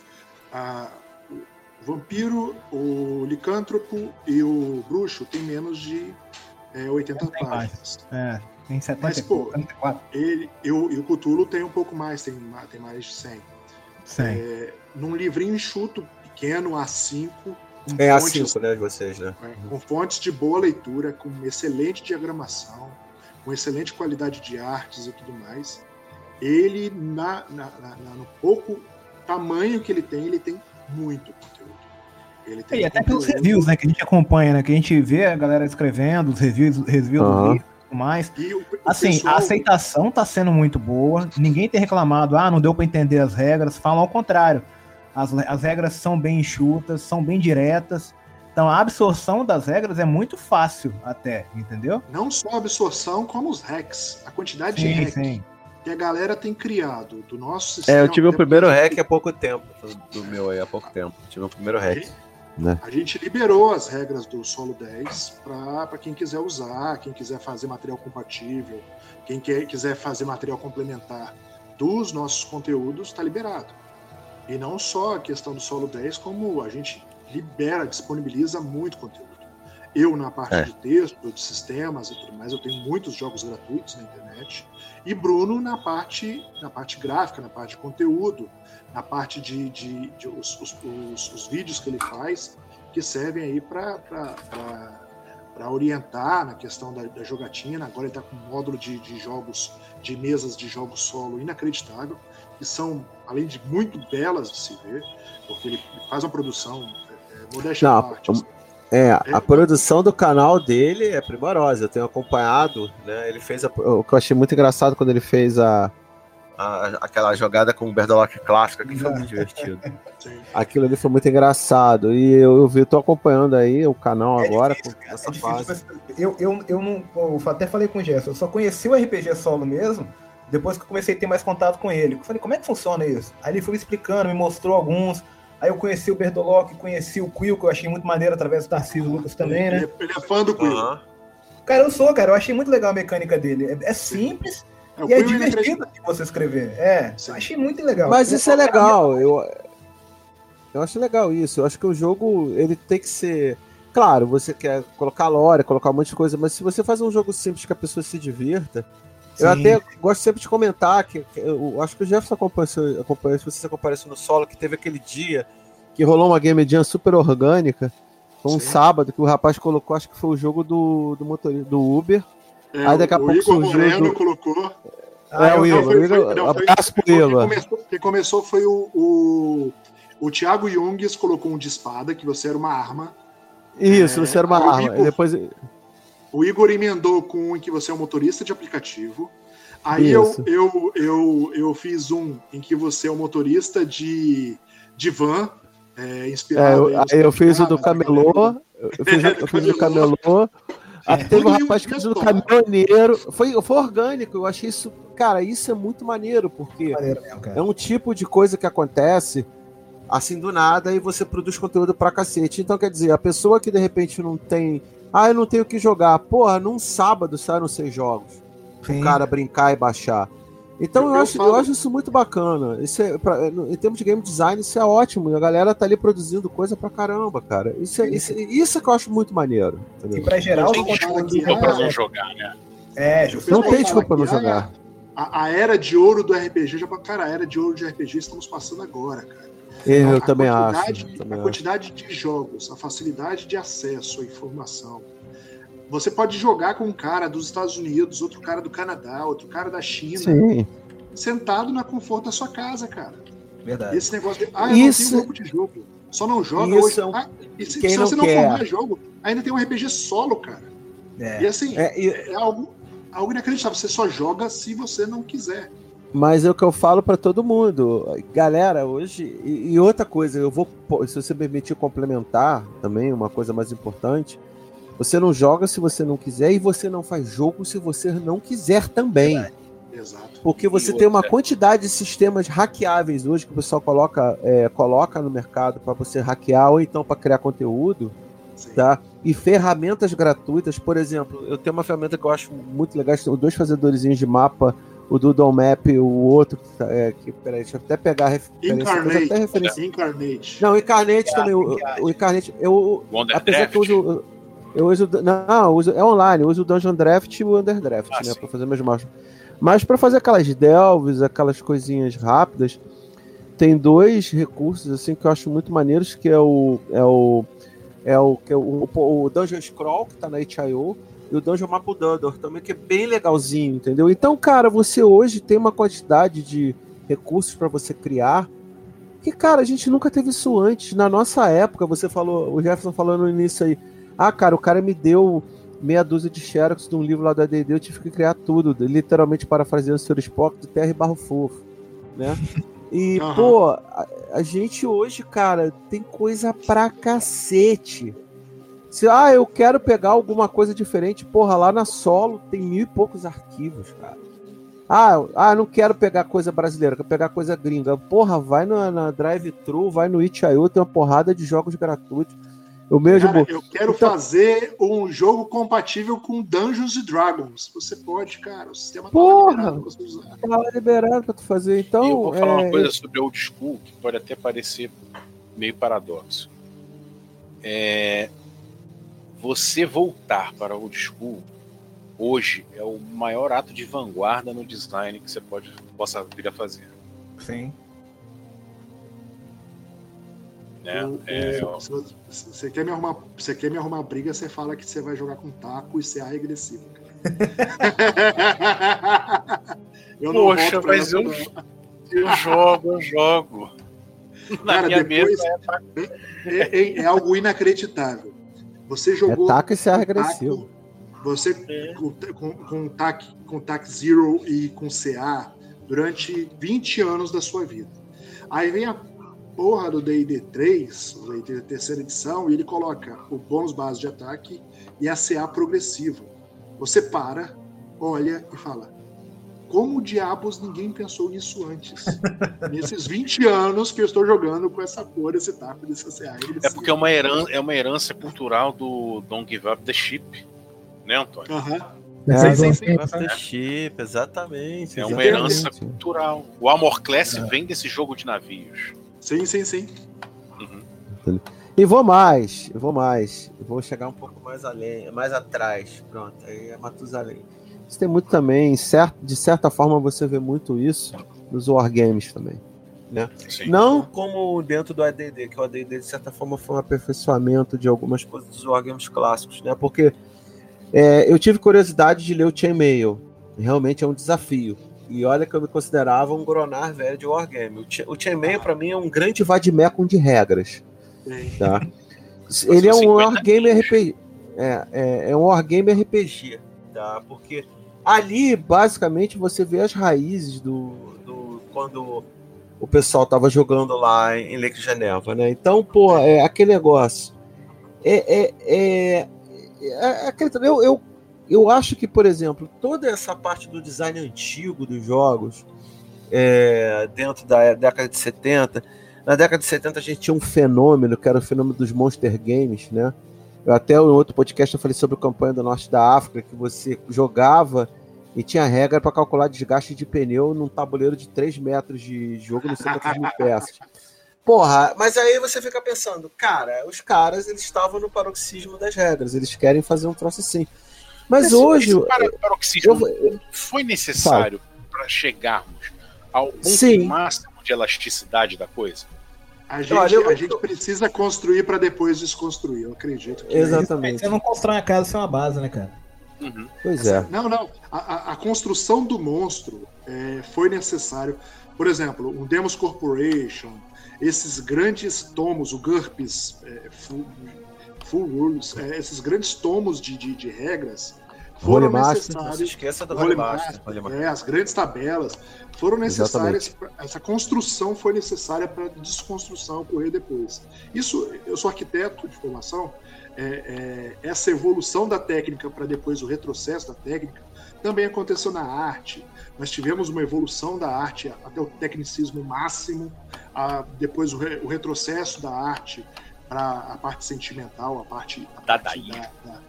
a, o vampiro, o licântropo e o bruxo tem menos de é, 80 tem páginas. É, tem 70, Mas, pô, 74. Ele, eu, e o Cthulhu tem um pouco mais, tem, tem mais de 100. 100. É, num livrinho enxuto, pequeno, A5. É A5, né, de vocês, né? É, com fontes de boa leitura, com excelente diagramação, com excelente qualidade de artes e tudo mais. Ele, na, na, na, no pouco tamanho que ele tem, ele tem muito conteúdo. Ele tem e até pelos reviews, né, que a gente acompanha, né, que a gente vê a galera escrevendo, os reviews, reviews uhum. do livro mais. E o, o assim, pessoal... a aceitação está sendo muito boa. Ninguém tem reclamado, ah, não deu para entender as regras. Falam ao contrário. As, as regras são bem enxutas, são bem diretas. Então a absorção das regras é muito fácil até, entendeu? Não só a absorção, como os hacks. A quantidade sim, de hacks sim. que a galera tem criado do nosso sistema. É, eu tive o primeiro hack há pouco tempo. Do meu aí, há pouco tempo. tive o primeiro hack. Né? A gente liberou as regras do Solo 10 para quem quiser usar, quem quiser fazer material compatível, quem quer, quiser fazer material complementar dos nossos conteúdos, está liberado. E não só a questão do solo 10, como a gente libera, disponibiliza muito conteúdo. Eu, na parte é. de texto, de sistemas e tudo mais, eu tenho muitos jogos gratuitos na internet. E Bruno na parte, na parte gráfica, na parte de conteúdo, na parte de, de, de os, os, os, os, vídeos que ele faz, que servem aí para orientar na questão da, da, jogatina. Agora ele está com um módulo de, de jogos, de mesas de jogos solo inacreditável que são, além de muito belas de se ver, porque ele faz uma produção Não, assim. é, é, a produção do canal dele é primorosa, eu tenho acompanhado, né? Ele fez a, o que eu achei muito engraçado quando ele fez a, a aquela jogada com o Berdolock clássica, que foi muito divertido. Aquilo ali foi muito engraçado. E eu, eu vi, tô acompanhando aí o canal é agora difícil, com essa é fase. Eu, eu, eu não. Eu até falei com o Gerson, eu só conheci o RPG solo mesmo depois que eu comecei a ter mais contato com ele. Eu falei, como é que funciona isso? Aí ele foi explicando, me mostrou alguns. Aí eu conheci o Berdolock, conheci o Quill, que eu achei muito maneiro através do Tarcísio Lucas também, né? Ele, é, é fã do Quill. Aham. Cara, eu sou, cara. Eu achei muito legal a mecânica dele. É, é simples É, o e é divertido de você escrever. É, Sim. achei muito legal. Mas Eu isso é legal. Eu, eu acho legal isso. Eu acho que o jogo ele tem que ser. Claro, você quer colocar lore, colocar um monte de coisa, mas se você faz um jogo simples que a pessoa se divirta. Eu Sim. até gosto sempre de comentar que, que eu acho que o Jefferson acompanhou, acompanhou se você acompanhou isso no solo, que teve aquele dia que rolou uma game jam super orgânica. Foi um Sim. sábado que o rapaz colocou, acho que foi o jogo do, do, motorista, do Uber. É, Aí daqui a pouco Igor surgiu Moreno do- colocou. Ah, é, eu- o não, Igor. foi- o Igor- foi- não, foi- abraço pro Quem Igor. começou, quem começou foi o, o, o Thiago Jungs colocou um de espada, que você era uma arma. Isso, É, você era uma arma. Igor- depois. O Igor emendou com um em que você é um motorista de aplicativo. Aí eu, Isso. eu, eu, eu fiz um em que você é um motorista de, de van, é, É, inspirado. eu, aí eu fiz o do camelô. Eu fiz, eu fiz o do camelô. Aí teve um rapaz que fez o do caminhoneiro. Foi, foi orgânico, eu achei isso. Cara, isso é muito maneiro, porque Maneiro mesmo, cara. é um tipo de coisa que acontece assim do nada e você produz conteúdo pra cacete. Então, quer dizer, a pessoa que de repente não tem. Ah, eu não tenho o que jogar. Porra, num sábado saíram seis jogos. Sim. O cara brincar e baixar. Então eu, Eu- acho, eu acho isso muito bacana. Isso é, pra- em termos de game design, isso é ótimo. E a galera tá ali produzindo coisa pra caramba, cara. Isso é, isso, isso é que eu acho muito maneiro. E entendeu? pra geral, Não tem desculpa Desculpa pra não é. jogar, né? É, Eu justo. Não tem desculpa pra não jogar. A, a era de ouro do RPG, já, cara, a era de ouro de RPG estamos passando agora, cara. Eu, a também acho. também a acho. quantidade de jogos, a facilidade de acesso à informação. Você pode jogar com um cara dos Estados Unidos, outro cara do Canadá, outro cara da China, Sim. sentado na conforto da sua casa, cara. Verdade. Esse negócio de, ah, eu Isso- não tenho grupo de jogo, só não joga Isso hoje. é Ah, e se, quem se não você não quer. for mais jogo, ainda tem um RPG solo, cara. É. E assim, É, e- é algo, algo inacreditável. Você só joga se você não quiser. Mas é o que eu falo pra todo mundo. Galera, hoje. E, e outra coisa, eu vou. Se você permitir complementar também, uma coisa mais importante. Você não joga se você não quiser e você não faz jogo se você não quiser também. Exato. Porque você E tem uma outra- quantidade de sistemas hackeáveis hoje que o pessoal coloca, é, coloca no mercado para você hackear ou então para criar conteúdo, Sim. tá? E ferramentas gratuitas, por exemplo, eu tenho uma ferramenta que eu acho muito legal, são dois fazedorzinhos de mapa, o Doodle Map e o outro, é, que, peraí, deixa eu até pegar a referência. Incarnate. até referência. Incarnate. Não, o Incarnate também, o, o Incarnate, eu, Wonder apesar Draft. que eu uso. Eu uso. Não, eu uso, é online, eu uso o Dungeon Draft e o Underdraft, Ah, né? sim. Pra fazer meus mapas. Mas pra fazer aquelas delves, aquelas coisinhas rápidas, tem dois recursos assim que eu acho muito maneiros, que é o. É o. É o, que é o, o Dungeon Scroll, que tá na itch.io, e o Dungeon Map Builder também, que é bem legalzinho, entendeu? Então, cara, você hoje tem uma quantidade de recursos para você criar que, cara, a gente nunca teve isso antes. Na nossa época, você falou, o Jefferson falou no início aí, ah, cara, o cara me deu meia dúzia de xerox de um livro lá da D&D, eu tive que criar tudo, literalmente parafraseando o Sr. Spock do Terra e Barro Fofo, né? E, Aham. pô, a, a gente hoje, cara, tem coisa pra cacete. Se, ah, eu quero pegar alguma coisa diferente, porra, lá na Solo tem mil e poucos arquivos, cara. Ah, ah, não quero pegar coisa brasileira, quero pegar coisa gringa. Porra, vai na, na Drive-Thru, vai no itch.io, tem uma porrada de jogos gratuitos. O mesmo. Cara, eu quero Então- fazer um jogo compatível com Dungeons and Dragons. Você pode, cara. O sistema tá Porra! liberado pra usar. tá liberado pra tu fazer. Então, E eu vou falar é, uma coisa sobre old school que pode até parecer meio paradoxo. É, você voltar para old school hoje é o maior ato de vanguarda no design que você pode possa vir a fazer. Sim. Né? O- É, o- se você- se você quer me arrumar, você quer me arrumar briga, você fala que você vai jogar com taco e ser agressivo. eu não Poxa, mas essa, eu- não. eu jogo, eu jogo. Na Cara, minha depois- mesa É, é- é algo inacreditável. Você é jogou taco e agressivo. Você É. com, com, com TAC, com TAC Zero e com CA durante 20 anos da sua vida. Aí vem a porra do D&D 3, o D&D terceira edição, e ele coloca o bônus base de ataque e a CA progressivo. Você para, olha e fala, como diabos ninguém pensou nisso antes? Nesses 20 anos que eu estou jogando com essa cor, esse taco desse CCA. É porque é uma, herança, é uma herança cultural do Don't Give Up the Ship, né, Antônio? Aham. É, Sim, sim, sim. The Chip, exatamente. É uma exatamente. herança cultural. O Armor Class vem desse jogo de navios. Sim, sim, sim. Uhum. E vou mais, eu vou mais. Eu vou chegar um pouco mais além, mais atrás. Pronto, aí é Matusalém. Isso tem muito também, certo, de certa forma você vê muito isso nos wargames também. Sim. Não como dentro do AD&D, que o AD&D de certa forma foi um aperfeiçoamento de algumas coisas dos wargames clássicos, né? Porque é, eu tive curiosidade de ler o Chainmail. Realmente é um desafio. E olha que eu me considerava um gronar velho de wargame. O, Cha- o Chainmail para mim é um grande vademecum de regras. Tá? Ele é um 50 wargame RPG. É, é, é um wargame RPG, tá? Porque ali, basicamente, você vê as raízes do, do quando o pessoal tava jogando lá em Lake Geneva, né? Então, pô, é aquele negócio. É, é, é, é aquele, eu, eu, eu acho que, por exemplo, toda essa parte do design antigo dos jogos, é, dentro da década de 70, na década de 70 a gente tinha um fenômeno, que era o fenômeno dos Monster Games, né? Eu até no outro podcast eu falei sobre a campanha do Norte da África, que você jogava e tinha regra para calcular desgaste de pneu num tabuleiro de 3 metros de jogo, não sei quantas mil peças. Porra, mas aí você fica pensando, cara, os caras eles estavam no paroxismo das regras, eles querem fazer um troço assim. Mas Esse- hoje. esse paroxismo eu- foi necessário para chegarmos ao ponto máximo de elasticidade da coisa? A gente, Olha, eu- a gente precisa construir para depois desconstruir. Eu acredito que Exatamente. Você não constrói uma casa sem uma base, né, cara? Uhum. Pois é. Não, não. A, a- a construção do monstro é, foi necessário. Por exemplo, o Demos Corporation, esses grandes tomos, o GURPS, é, Full, full Rules, é, esses grandes tomos de, de, de regras foram necessários. não se esqueça Role Role Master. Master, Role Master. É, as grandes tabelas foram necessárias. pra- essa construção foi necessária para a desconstrução ocorrer depois. Isso, eu sou arquiteto de formação. é, é, essa evolução da técnica para depois o retrocesso da técnica também aconteceu na arte. Nós tivemos uma evolução da arte até o tecnicismo máximo, a- depois o, re- o retrocesso da arte para a parte sentimental, a parte, a parte Dadaí. da,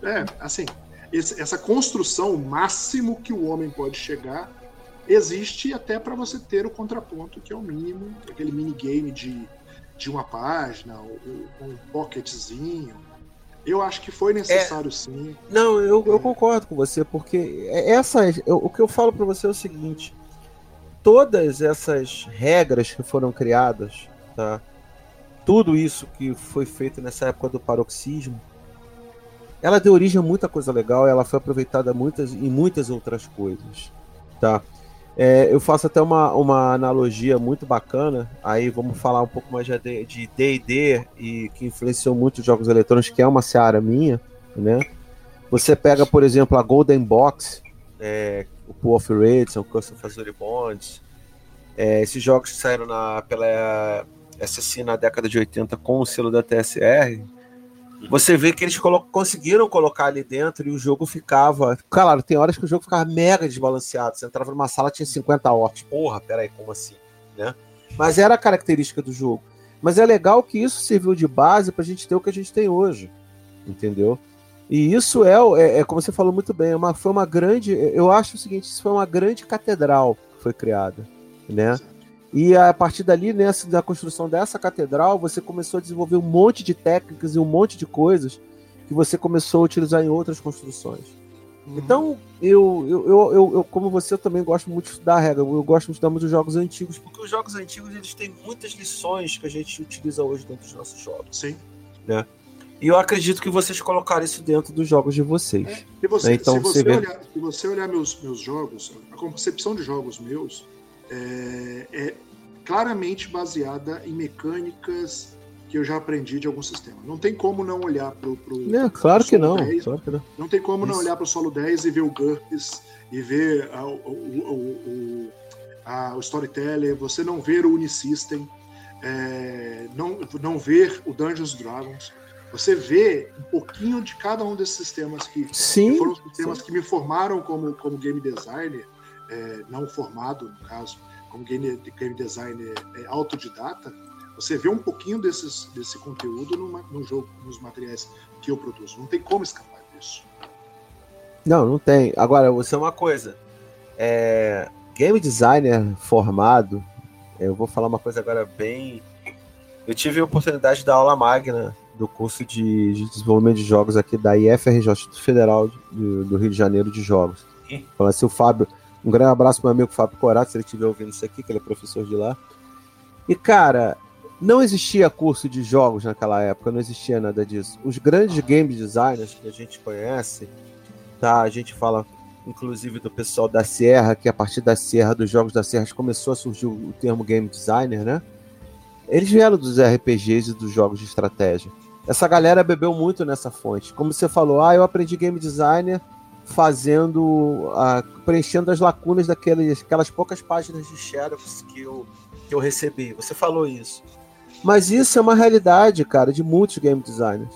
da- é, assim, esse- essa construção, o máximo que o homem pode chegar, existe até para você ter o contraponto, que é o mínimo, aquele minigame de, de uma página, ou um pocketzinho. Eu acho que foi necessário sim. Não, eu, eu concordo com você, porque essas, eu- o que eu falo para você é o seguinte: todas essas regras que foram criadas, tá? Tudo isso que foi feito nessa época do paroxismo, ela deu origem a muita coisa legal, ela foi aproveitada muitas, em muitas outras coisas, tá? É, eu faço até uma, uma analogia muito bacana, aí vamos falar um pouco mais de D&D e que influenciou muito os jogos eletrônicos, que é uma seara minha, né? Você pega, por exemplo, a Golden Box, é, o Pool of Raids, o Custom Fazori Bonds, é, esses jogos que saíram na, pela SSI na década de 80 com o selo da TSR, você vê que eles colo- conseguiram colocar ali dentro e o jogo ficava. Claro, tem horas que o jogo ficava mega desbalanceado. Você entrava numa sala tinha 50 orcs. Porra, peraí, como assim? Né? Mas era a característica do jogo. Mas é legal que isso serviu de base pra gente ter o que a gente tem hoje. Entendeu? E isso é, é, é como você falou muito bem, é uma, foi uma grande. Eu acho o seguinte: isso foi uma grande catedral que foi criada. Né? E a partir dali, nessa da construção dessa catedral, você começou a desenvolver um monte de técnicas e um monte de coisas que você começou a utilizar em outras construções. Uhum. Então, eu, eu, eu, eu, como você, eu também gosto muito de estudar regra. Eu gosto de estudar muito dos jogos antigos, porque os jogos antigos eles têm muitas lições que a gente utiliza hoje dentro dos nossos jogos. Sim. E eu acredito que vocês colocaram isso dentro dos jogos de vocês. Se você, Então, se você você vê- olhar, se você olhar meus, meus jogos, a concepção de jogos meus é, é claramente baseada em mecânicas que eu já aprendi de algum sistema. Não tem como não olhar para o. É, claro que não. Claro que não. Não tem como não Isso. olhar para o solo 10 e ver o GURPS e ver a- o, o, o, a- o Storyteller, você não ver o Unisystem, é, não, não ver o Dungeons Dragons. Você vê um pouquinho de cada um desses sistemas que, que Sim, foram os sistemas que me formaram como, como game designer. É, não formado, no caso, como game, game designer é, autodidata, você vê um pouquinho desses, desse conteúdo no, no jogo, nos materiais que eu produzo. Não tem como escapar disso. Não, não tem. Agora, você é uma coisa. É, game designer formado, eu vou falar uma coisa agora bem. Eu tive a oportunidade de dar aula magna do curso de, de desenvolvimento de jogos aqui da IFRJ, Instituto Federal de, do Rio de Janeiro de Jogos. Falando assim, o Fábio, um grande abraço para meu amigo Fábio Corato, se ele estiver ouvindo isso aqui, que ele é professor de lá. E, cara, não existia curso de jogos naquela época, não existia nada disso. Os grandes game designers que a gente conhece, tá? A gente fala, inclusive, do pessoal da Sierra, que a partir da Sierra, dos jogos da Sierra, começou a surgir o termo game designer, né? Eles vieram dos RPGs e dos jogos de estratégia. Essa galera bebeu muito nessa fonte. Como você falou, ah, eu aprendi game designer fazendo, uh, preenchendo as lacunas daquelas aquelas poucas páginas de Xerox que eu, que eu recebi. Você falou isso. Mas isso é uma realidade, cara, de muitos game designers.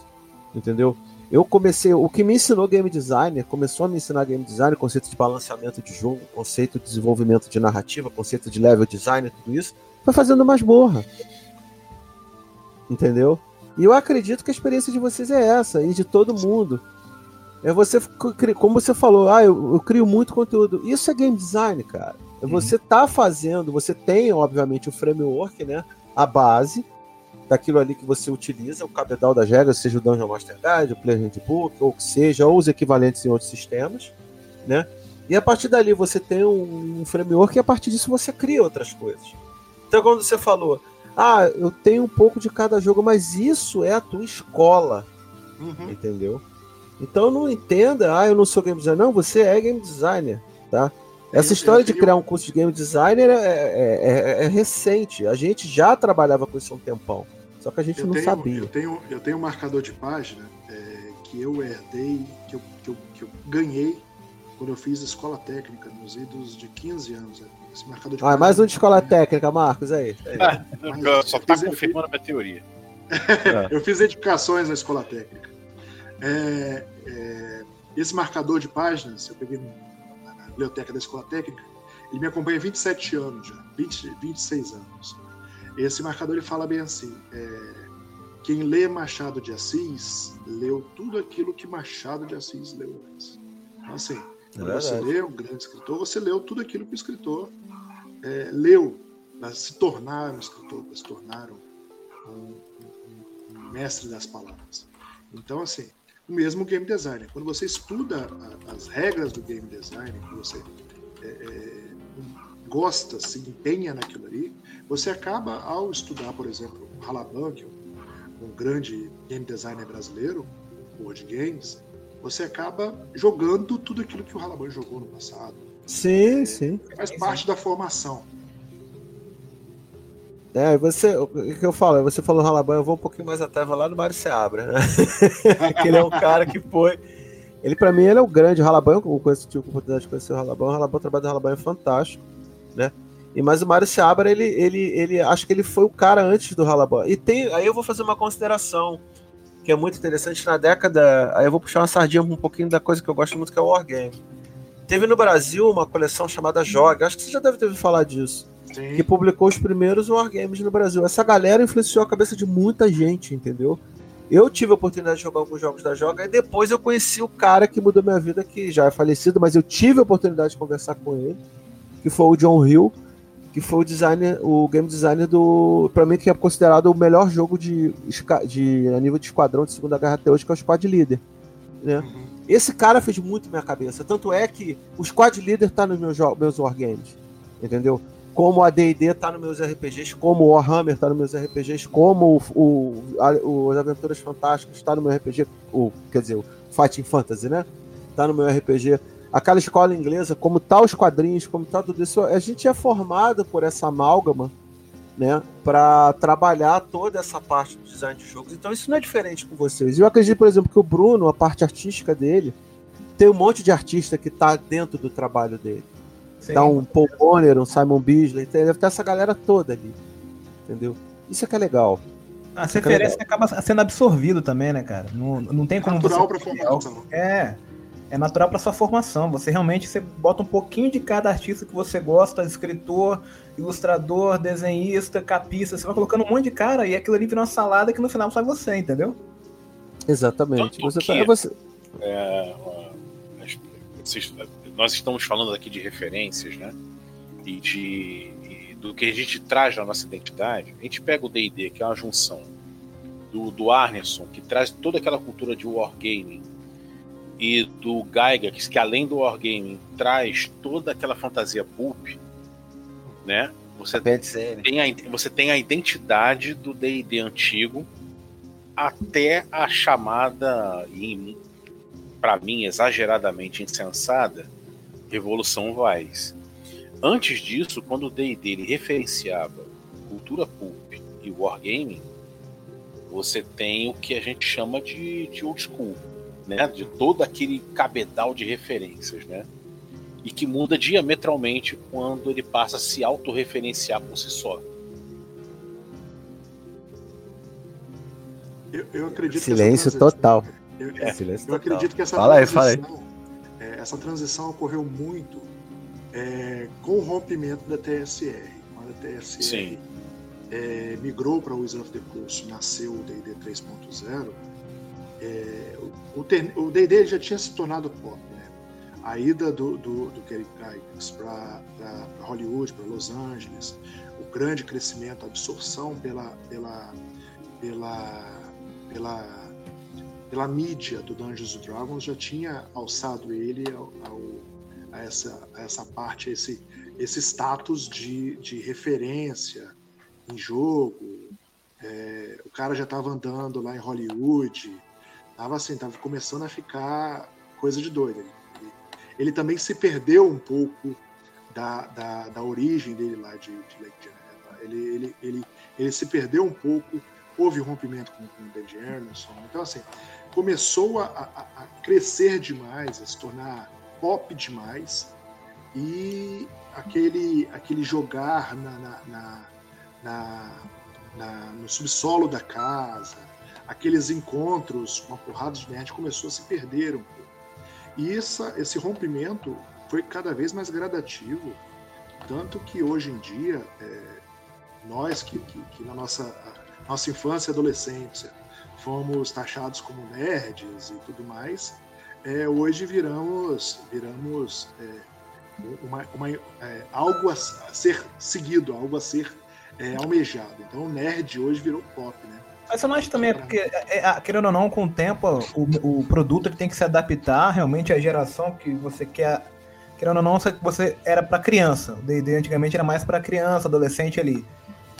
Entendeu? Eu comecei, o que me ensinou game designer, começou a me ensinar game design, conceito de balanceamento de jogo, conceito de desenvolvimento de narrativa, conceito de level design, tudo isso, foi fazendo masmorra. Entendeu? E eu acredito que a experiência de vocês é essa, e de todo mundo. É você, como você falou, ah, eu, eu crio muito conteúdo. Isso é game design, cara. É uhum. Você tá fazendo, você tem, obviamente, o framework, né? A base daquilo ali que você utiliza, o cabedal das regras, seja o Dungeon Master Guide, o Player Handbook, ou que seja, ou os equivalentes em outros sistemas, né? E a partir dali você tem um, um framework e a partir disso você cria outras coisas. Então, quando você falou, ah, eu tenho um pouco de cada jogo, mas isso é a tua escola. Uhum. Entendeu? Então não entenda, ah, eu não sou game designer. Não, você é game designer, tá? Essa história de criar um curso de game designer é, é, é, é, recente. A gente já trabalhava com isso há um tempão. Só que a gente eu não tenho, sabia. Eu tenho, eu tenho um marcador de página é, que eu herdei, que eu, que, eu, que eu ganhei quando eu fiz escola técnica, nos idos de 15 anos. Esse marcador de ah, mais um de escola técnica, Marcos, aí. É, só está confirmando a minha teoria. eu fiz edificações na escola técnica. É, é, esse marcador de páginas, eu peguei na, na, biblioteca da escola técnica, ele me acompanha há 27 anos já, 20, 26 anos. Esse marcador ele fala bem assim: é, quem lê Machado de Assis leu tudo aquilo que Machado de Assis leu antes. Então, assim, é quando você lê um grande escritor, você leu tudo aquilo que o escritor é, leu se tornar um escritor, se tornar um, um, um, mestre das palavras. Então, assim, o mesmo game designer. Quando você estuda a, as regras do game design, que você é, é, gosta, se empenha naquilo ali, você acaba, ao estudar, por exemplo, Halaban, que é um, um grande game designer brasileiro, World Games, você acaba jogando tudo aquilo que o Halaban jogou no passado. Sim, é, sim. Faz parte da formação. É, você, o que eu falo, você falou Halaban, eu vou um pouquinho mais atrás, vou lá no Mário Seabra, né? que ele é um cara que foi. Ele, para mim, ele é o grande. O Halaban, eu conheço, tive a oportunidade de conhecer o Halaban. O Halaban, o trabalho do Halaban é fantástico, né? E, mas o Mário Seabra, ele, ele, ele, acho que ele foi o cara antes do Halaban. E tem, aí eu vou fazer uma consideração que é muito interessante na década. Aí eu vou puxar uma sardinha um pouquinho da coisa que eu gosto muito, que é o Wargame. Teve no Brasil uma coleção chamada Joga, acho que você já deve ter ouvido falar disso. Sim. Que publicou os primeiros Wargames no Brasil. Essa galera influenciou a cabeça de muita gente, entendeu? Eu tive a oportunidade de jogar alguns jogos da Joga e depois eu conheci o cara que mudou minha vida, que já é falecido, mas eu tive a oportunidade de conversar com ele, que foi o John Hill que foi o designer, o game designer do, para mim que é considerado o melhor jogo de, de a nível de esquadrão de Segunda Guerra até hoje, que é o Squad Leader, né? Uhum. Esse cara fez muito minha cabeça, tanto é que o Squad Leader tá nos meus meus wargames, entendeu? Como a D&D tá nos meus RPGs, como o Warhammer tá nos meus RPGs, como o, o, a, o As Aventuras Fantásticas tá no meu RPG, o, quer dizer, o Fighting Fantasy, né? Tá no meu RPG aquela escola inglesa, como tal os quadrinhos, como tal tudo isso, a gente é formado por essa amálgama, né, para trabalhar toda essa parte do design de jogos. Então isso não é diferente com vocês. Eu acredito, por exemplo, que o Bruno, a parte artística dele, tem um monte de artista que está dentro do trabalho dele. Sim. Tá um Paul Bonner, um Simon Beasley, deve ter essa galera toda ali. Entendeu? Isso é que é legal. A referência é acaba sendo absorvido também, né, cara? Não, não tem como. Natural você... para formação. É. é natural para sua formação. Você realmente você bota um pouquinho de cada artista que você gosta, escritor, ilustrador, desenhista, capista, você vai colocando um monte de cara e aquilo ali vira uma salada que no final sai você, entendeu? Exatamente. Tanto Você, tá- você, É, vocês- nós estamos falando aqui de referências, né? E de e do que a gente traz na nossa identidade. A gente pega o D&D, que é uma junção do, do Arneson, que traz toda aquela cultura de wargaming, e do Gygax, que além do wargaming traz toda aquela fantasia pulp, né? Você tem a, você tem a identidade do D&D antigo até a chamada, para mim, exageradamente insensada, Revolução Vais. Antes disso, quando o D&D referenciava cultura pulp e wargaming, você tem o que a gente chama de, de old school, né? De todo aquele cabedal de referências, né? E que muda diametralmente quando ele passa a se autorreferenciar por si só. Eu, eu acredito silêncio que essa transição- total. Eu, É. Silêncio eu total. acredito que essa Fala aí, transição, é, essa transição ocorreu muito é, com o rompimento da TSR. Quando a TSR é, migrou para o Wizard of the Coast, nasceu o D&D 3.0, é, o- D&D já tinha se tornado pop. Né? A ida do, do, do Gary Gygax para Hollywood, para Los Angeles, o grande crescimento, a absorção pela, pela, pela, pela, pela mídia do Dungeons Dragons já tinha alçado ele ao, ao- a, essa, a essa parte, a esse, esse status de, de referência em jogo. É, o cara já estava andando lá em Hollywood, tava assim, tava começando a ficar coisa de doido. Ele, ele- ele também se perdeu um pouco da, da, da origem dele lá de, de Lake Geneva. Ele, ele, ele, ele se perdeu um pouco, houve rompimento com, o David. Então, assim, começou a, a- a crescer demais, a se tornar pop demais e aquele, aquele jogar na, na, na, na- na- no subsolo da casa, aqueles encontros com uma porrada de nerd começou a se perder um pouco. E essa, esse rompimento foi cada vez mais gradativo, tanto que hoje em dia, é, nós que, que, que na nossa, a- nossa infância e adolescência fomos taxados como nerds e tudo mais, é, hoje viramos, viramos é, uma, uma, é, algo a, ser seguido, algo a ser é, almejado. Então o nerd hoje virou pop, né? Mas você não acha também, é porque, é, é, querendo ou não, com o tempo, o, o produto tem que se adaptar realmente à geração que você quer. Querendo ou não, você- você era para criança. O D&D antigamente era mais para criança, adolescente ali.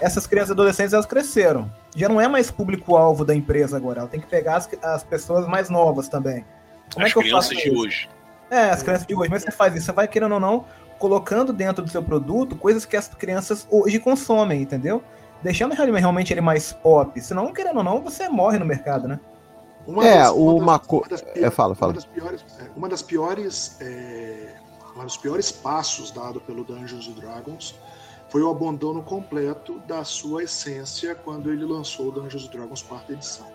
Essas crianças e adolescentes, elas cresceram. Já não é mais público-alvo da empresa agora. Ela tem que pegar as, as pessoas mais novas também. Como As é que eu crianças faço de isso? hoje. É, as crianças de hoje. Mas você faz isso, você vai querendo ou não, colocando dentro do seu produto coisas que as crianças hoje consomem, entendeu? Deixando realmente ele mais pop. Senão, querendo ou não, você morre no mercado, né? Uma É, das- uma uma pi- é, fala, fala. Uma das piores, é, uma das piores, é, um dos piores passos dado pelo Dungeons and Dragons foi o abandono completo da sua essência quando ele lançou o Dungeons and Dragons quarta edição.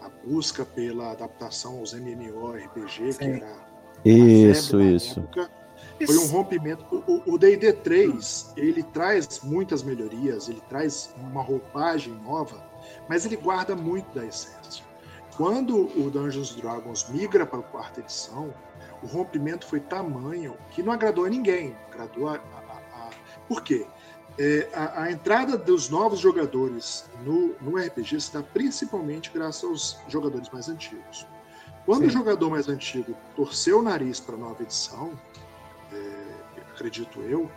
A busca pela adaptação aos MMORPG, que Sim. era a Isso, febre da isso. época, foi um rompimento. O- D&D 3, ele traz muitas melhorias, ele traz uma roupagem nova, mas ele guarda muito da essência. Quando o Dungeons and Dragons migra para a quarta edição, o rompimento foi tamanho que não agradou a ninguém. Agradou a- a- a- Por quê? É, a, a entrada dos novos jogadores no, no RPG dá principalmente graças aos jogadores mais antigos. Quando o Sim. jogador mais antigo torceu o nariz para a nova edição, é, acredito eu,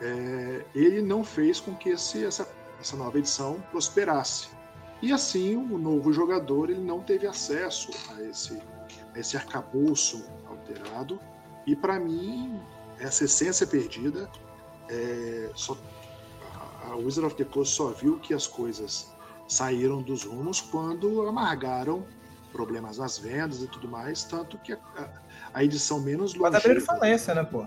é, ele não fez com que esse- essa, essa nova edição prosperasse. E assim, o novo jogador ele não teve acesso a esse, a esse arcabouço alterado. E para mim, essa essência perdida, é, só, a- Wizard of the Coast só viu que as coisas saíram dos rumos quando amargaram problemas nas vendas e tudo mais, tanto que a, a- edição menos de longeva- falência, né, pô?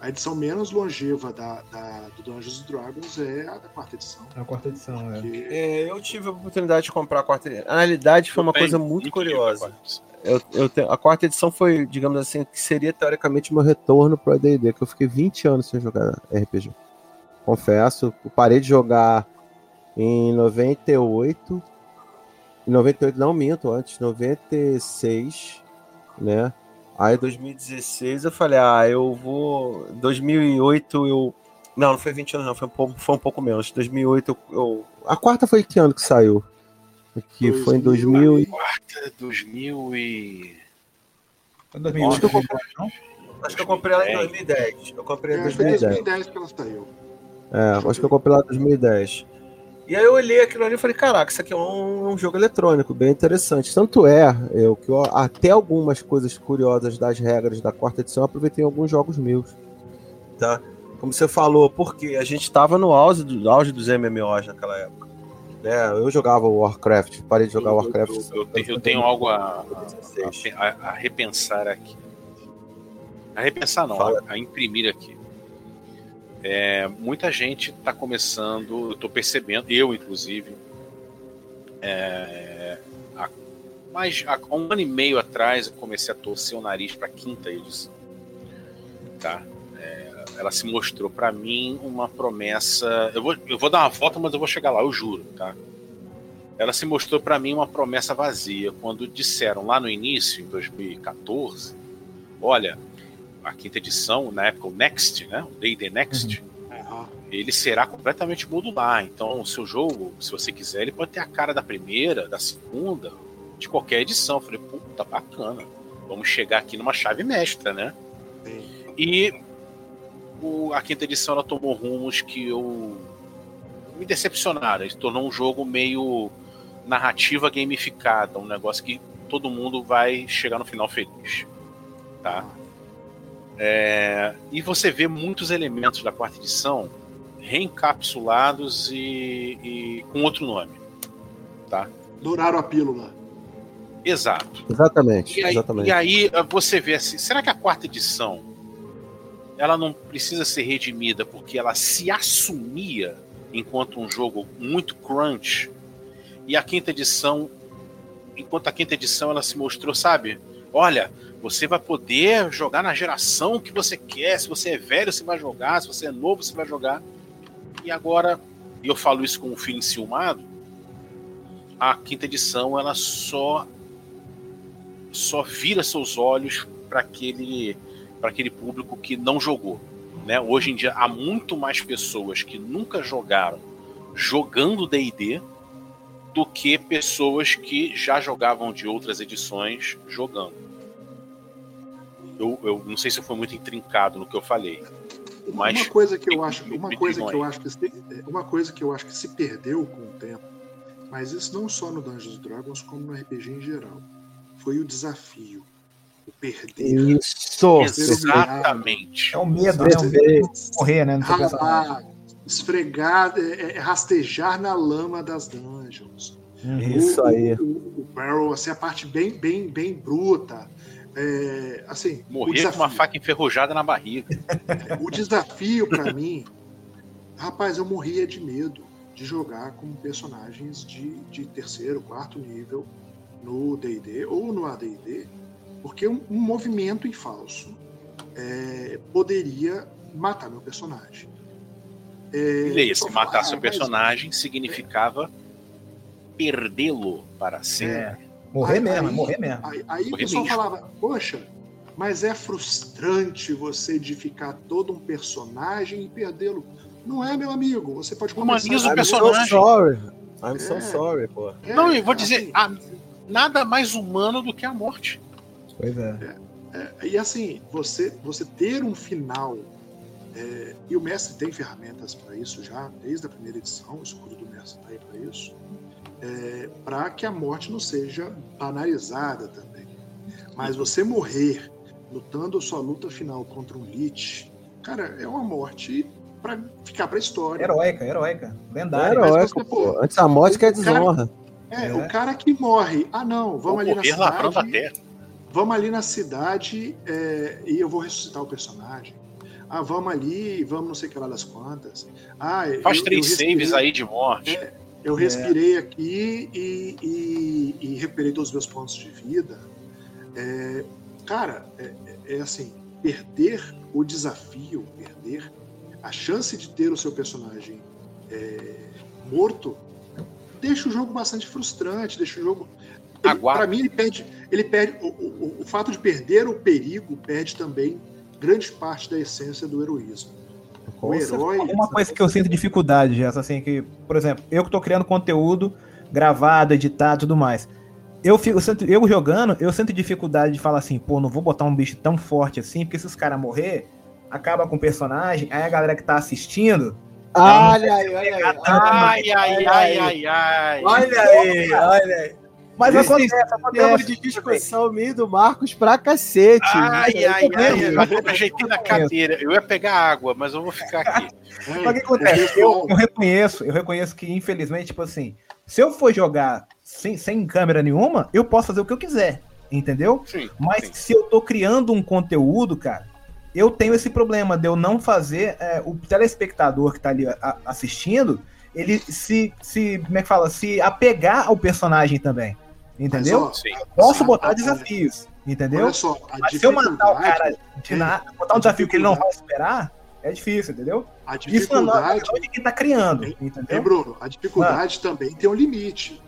A edição menos longeva da, da, do Dungeons Dragons é a da quarta edição. A quarta edição, é. Que- É, eu tive a oportunidade de comprar a quarta edição. Na realidade, foi uma Também, coisa muito curiosa. Eu, eu te- a quarta edição foi, digamos assim, que seria teoricamente meu retorno pro AD&D, que eu fiquei 20 anos sem jogar RPG. Confesso, eu parei de jogar em 98. Em 98 não minto, antes, 96, né? Aí 2016 eu falei, ah, eu vou 2008 eu não, não foi 20 anos não, foi um pouco, foi um pouco menos. 2008 eu, eu- a quarta foi que ano que saiu? Que foi em 2000 e... Quarta, 2000 e... Foi 2008, Acho que eu comprei- 2009, não? Acho que eu comprei ela em 2010. Eu comprei em É, foi em 2010. 2010 que ela saiu. É, acho que eu comprei lá em 2010. E aí eu olhei aquilo ali e falei, caraca, isso aqui é um, um jogo eletrônico, bem interessante. Tanto é, eu, que eu, até algumas coisas curiosas das regras da quarta edição eu aproveitei em alguns jogos meus. Tá? Como você falou, porque a gente estava no auge, do, auge dos MMOs naquela época. Né? Eu jogava Warcraft, parei de jogar Eu- Warcraft. Eu, eu tenho, eu tenho algo a, a- 2016. a, a repensar aqui. A repensar não, Fala. a imprimir aqui. É, muita gente está começando, eu estou percebendo, eu inclusive, é, há, mais, há um ano e meio atrás eu comecei a torcer o nariz para a quinta edição. Tá? É, ela se mostrou para mim uma promessa. Eu vou, eu vou dar uma volta, mas eu vou chegar lá, eu juro. Tá? ela se mostrou para mim uma promessa vazia quando disseram lá no início, em 2014, olha, a quinta edição, na época o Next, né, o D&D Next, Ah, ele será completamente modular. Então, o seu jogo, se você quiser, ele pode ter a cara da primeira, da segunda, de qualquer edição. Eu falei, puta, bacana. Vamos chegar aqui numa chave mestra, né? sim. E o- a quinta edição ela tomou rumos que eu me decepcionaram. Ele tornou um jogo meio narrativa gamificada, um negócio que todo mundo vai chegar no final feliz, tá? É, e você vê muitos elementos da quarta edição reencapsulados e, e com outro nome, tá? Douraram a pílula. Exato. Exatamente, E aí, exatamente. e aí, eh, você vê assim, será que a quarta edição ela não precisa ser redimida porque ela se assumia enquanto um jogo muito crunch e a quinta edição, enquanto a quinta edição ela se mostrou, sabe? Olha, você vai poder jogar na geração que você quer. Se você é velho, você vai jogar. Se você é novo, você vai jogar. E agora, e eu falo isso com um filho enciumado, a quinta edição ela só só vira seus olhos para aquele para aquele público que não jogou, né? Hoje em dia há muito mais pessoas que nunca jogaram jogando D&D do que pessoas que já jogavam de outras edições jogando. Eu, eu não sei se eu fui muito intrincado no que eu falei. Uma, Mas- uma coisa que eu acho, uma coisa que eu acho que se, uma coisa que eu acho que se perdeu com o tempo, mas isso não só no Dungeons and Dragons como no RPG em geral, foi o desafio, o perder, Isso! Exatamente. É o medo, né? O medo de morrer, né? No seu personagem. ralar, esfregar, é, é, rastejar na lama das dungeons. Isso o, aí. O, o, o barrel, assim, a parte bem, bem, bem bruta. É, assim, o Morrer com uma faca enferrujada na barriga. O desafio pra mim, rapaz, eu morria de medo de jogar com personagens de, de terceiro, quarto nível no D&D ou no AD&D, porque um, um movimento em falso é, poderia matar meu personagem. É, leia, se falar, matar seu "Ah, mas personagem significava perdê-lo para sempre. É. Morrer Aí- mesmo, aí- morrer mesmo. Aí, aí o Morrer pessoal mesmo. falava, poxa, mas é frustrante você edificar todo um personagem e perdê-lo. Não é, meu amigo. Você pode começar... Humaniza o I'm so personagem. sorry. I'm so É. sorry, pô. É, Não, eu vou dizer, assim, ah, nada mais humano do que a morte. Pois é. É, e assim, você, você ter um final, é, e o mestre tem ferramentas para isso já, desde a primeira edição, o escudo do mestre está aí para isso, para que a morte não seja banalizada também. Mas você morrer lutando a sua luta final contra um Lich, cara, é uma morte para ficar para história. Heróica, heróica. É Lendária. você, pô. pô, Antes a morte que é o cara- desonra. É, É. o cara que morre, ah não, vamos Vou ali na cidade, terra. vamos ali na cidade é, e eu vou ressuscitar o personagem. Ah, vamos ali, vamos não sei o que lá das quantas. Ah, Faz eu- três eu saves aí de morte. É, Eu respirei aqui e, e, e recuperei todos os meus pontos de vida. É, cara, é, é- é assim, perder o desafio, perder a chance de ter o seu personagem é, morto, deixa o jogo bastante frustrante, deixa o jogo. Para mim, ele perde. Ele perde o, o- o fato de perder o perigo perde também grande parte da essência do heroísmo. O herói. Uma coisa que eu sinto dificuldade, Jess, assim, que, por exemplo, eu que tô criando conteúdo gravado, editado e tudo mais. Eu, fico, eu, sinto- eu jogando, eu sinto dificuldade de falar assim, pô, não vou botar um bicho tão forte assim, porque se os caras morrer, acaba com o personagem, aí a galera que tá assistindo. Olha aí, olha aí. Ai, ai, ai, ai, ai. Olha aí, olha aí. Mas Esse acontece, Tema acontece. de discussão minha e do Marcos pra cacete. Ai, ai, Eu ai, ai, eu ajeitei na cadeira. Eu ia pegar água, mas eu vou ficar aqui. É, Mas o que acontece? Eu, eu reconheço, eu reconheço que, infelizmente, tipo assim, se eu for jogar sem, sem câmera nenhuma, eu posso fazer o que eu quiser, entendeu? Sim, Mas sim. se eu tô criando um conteúdo, cara, eu tenho esse problema de eu não fazer é, o telespectador que tá ali a- assistindo, ele se, se, como é que fala, se apegar ao personagem também, entendeu? Mas, ó, Sim. Posso botar olha- desafios, entendeu? Olha só, Mas se eu matar o dificuldade, cara de nada, botar um desafio que ele não vai esperar, é difícil, entendeu? a Isso não é dificuldade, de quem tá criando, Hein, entendeu? Bruno, a dificuldade também tem um limite.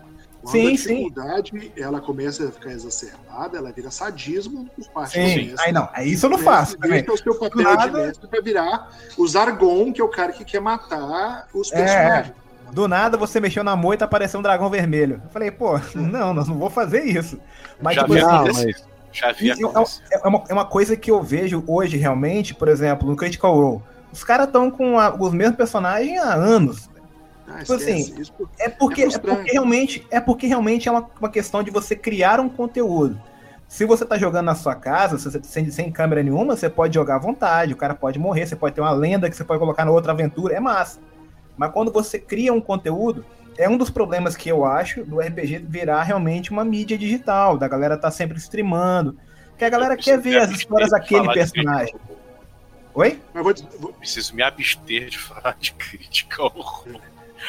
Quando Sim, a sim. dificuldade ela começa a ficar exacerbada, ela vira sadismo por parte Sim, do mestre. aí não, aí isso eu não faço também. o seu papel nada- de mestre para virar o Zargon, que é o cara que quer matar os É, personagens. Do nada você mexeu na moita e apareceu um dragão vermelho. Eu falei, pô, não, nós não vou fazer isso. Mas Já tipo, Não, acontecer. mas Já vi Isso acontecer. é uma, é uma coisa que eu vejo hoje realmente, por exemplo, no Critical Role. Os caras estão com a- os mesmos personagens há anos. Ah, Tipo assim, É porque, É é porque realmente é porque realmente é uma, uma questão de você criar um conteúdo. Se você tá jogando na sua casa, se você, sem, sem câmera nenhuma, você pode jogar à vontade, o cara pode morrer, você pode ter uma lenda que você pode colocar na outra aventura, é massa. Mas quando você cria um conteúdo, é um dos problemas que eu acho do RPG virar realmente uma mídia digital, da galera tá sempre streamando, que a galera Eu quer ver as histórias daquele personagem. Oi? Mas vou, vou- Preciso me abster de falar de Critical Role.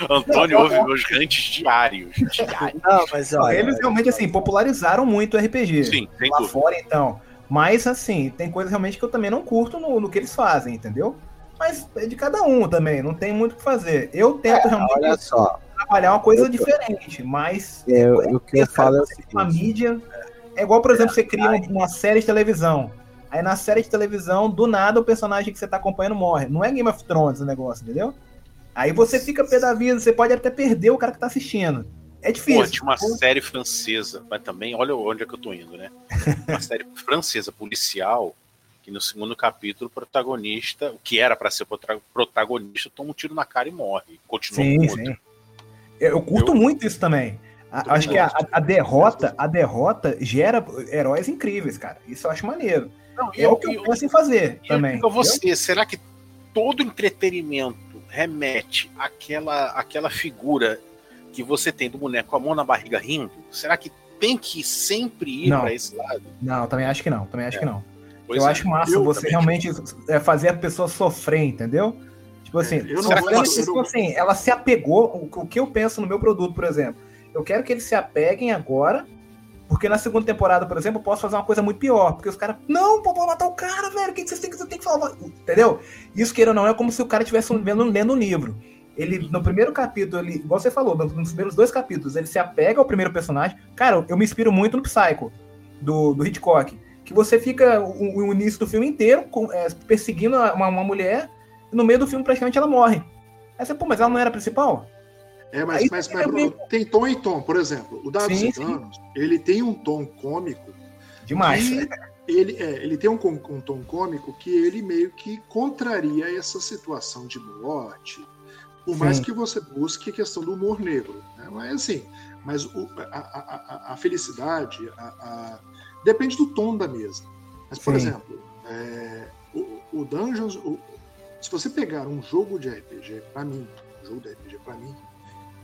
Antônio ouve meus rantes diários. Diários. Não, mas olha. Eles realmente, assim, popularizaram muito o RPG. Sim, sem lá dúvida. fora, então. Mas, assim, tem coisas realmente que eu também não curto no, no que eles fazem, entendeu? Mas é de cada um também, não tem muito o que fazer. Eu tento realmente Olha só, trabalhar uma coisa diferente, mas é, o que eu falo é o uma seguinte. mídia. É igual, por exemplo, você cria um- uma série de televisão. Aí na série de televisão, do nada, o personagem que você tá acompanhando morre. Não é Game of Thrones o negócio, entendeu? Aí você fica pé da vida, você pode até perder o cara que tá assistindo. É Pô, difícil. tinha uma série francesa, mas também, olha onde é que eu tô indo, né? Uma série francesa policial, que no segundo capítulo, o protagonista, o que era pra ser protagonista, toma um tiro na cara e morre. Continua Sim, com o outro. sim. Eu, eu curto Eu- muito isso também. A- acho que a, a derrota, a derrota gera heróis incríveis, cara. Isso eu acho maneiro. Não, É o que eu penso em fazer eu também. entendeu? você, será que todo entretenimento remete àquela, àquela figura que você tem do boneco com a mão na barriga rindo? Será que tem que sempre ir para esse lado? Não, também acho que não. Também acho que não. Pois eu é. acho massa Eu você realmente é, fazer a pessoa sofrer, entendeu? Tipo assim, eu não sofrendo, tipo assim, ela se apegou. O, o que eu penso no meu produto, por exemplo, eu quero que eles se apeguem agora, porque na segunda temporada, por exemplo, eu posso fazer uma coisa muito pior. Porque os caras, não, pô, vou matar o cara, velho. O que, que vocês têm que, você tem que falar? Entendeu? Isso, queira ou não, é como se o cara estivesse vendo, lendo um livro. Ele, no primeiro capítulo, ele, igual você falou, nos nos primeiros dois capítulos, ele se apega ao primeiro personagem. Cara, eu me inspiro muito no Psycho, do, do Hitchcock. Que você fica o, o início do filme inteiro com- é, perseguindo uma, uma mulher, e no meio do filme praticamente ela morre. Aí você, pô, mas ela não era a principal? É, mas, Aí mas, mas, Bruno, tem tom e tom. Por exemplo, o Sim, Danos, ele tem um tom cômico Demais. ele, é, ele tem um, um tom cômico que ele meio que contraria essa situação de morte, por mais Sim. que você busque a questão do humor negro. Né? Mas assim, mas o- a, a- a- felicidade a- depende do tom da mesa. Mas, por Sim. exemplo, é, o, o Dungeons, o- se você pegar um jogo de RPG, para mim, um jogo de RPG para mim,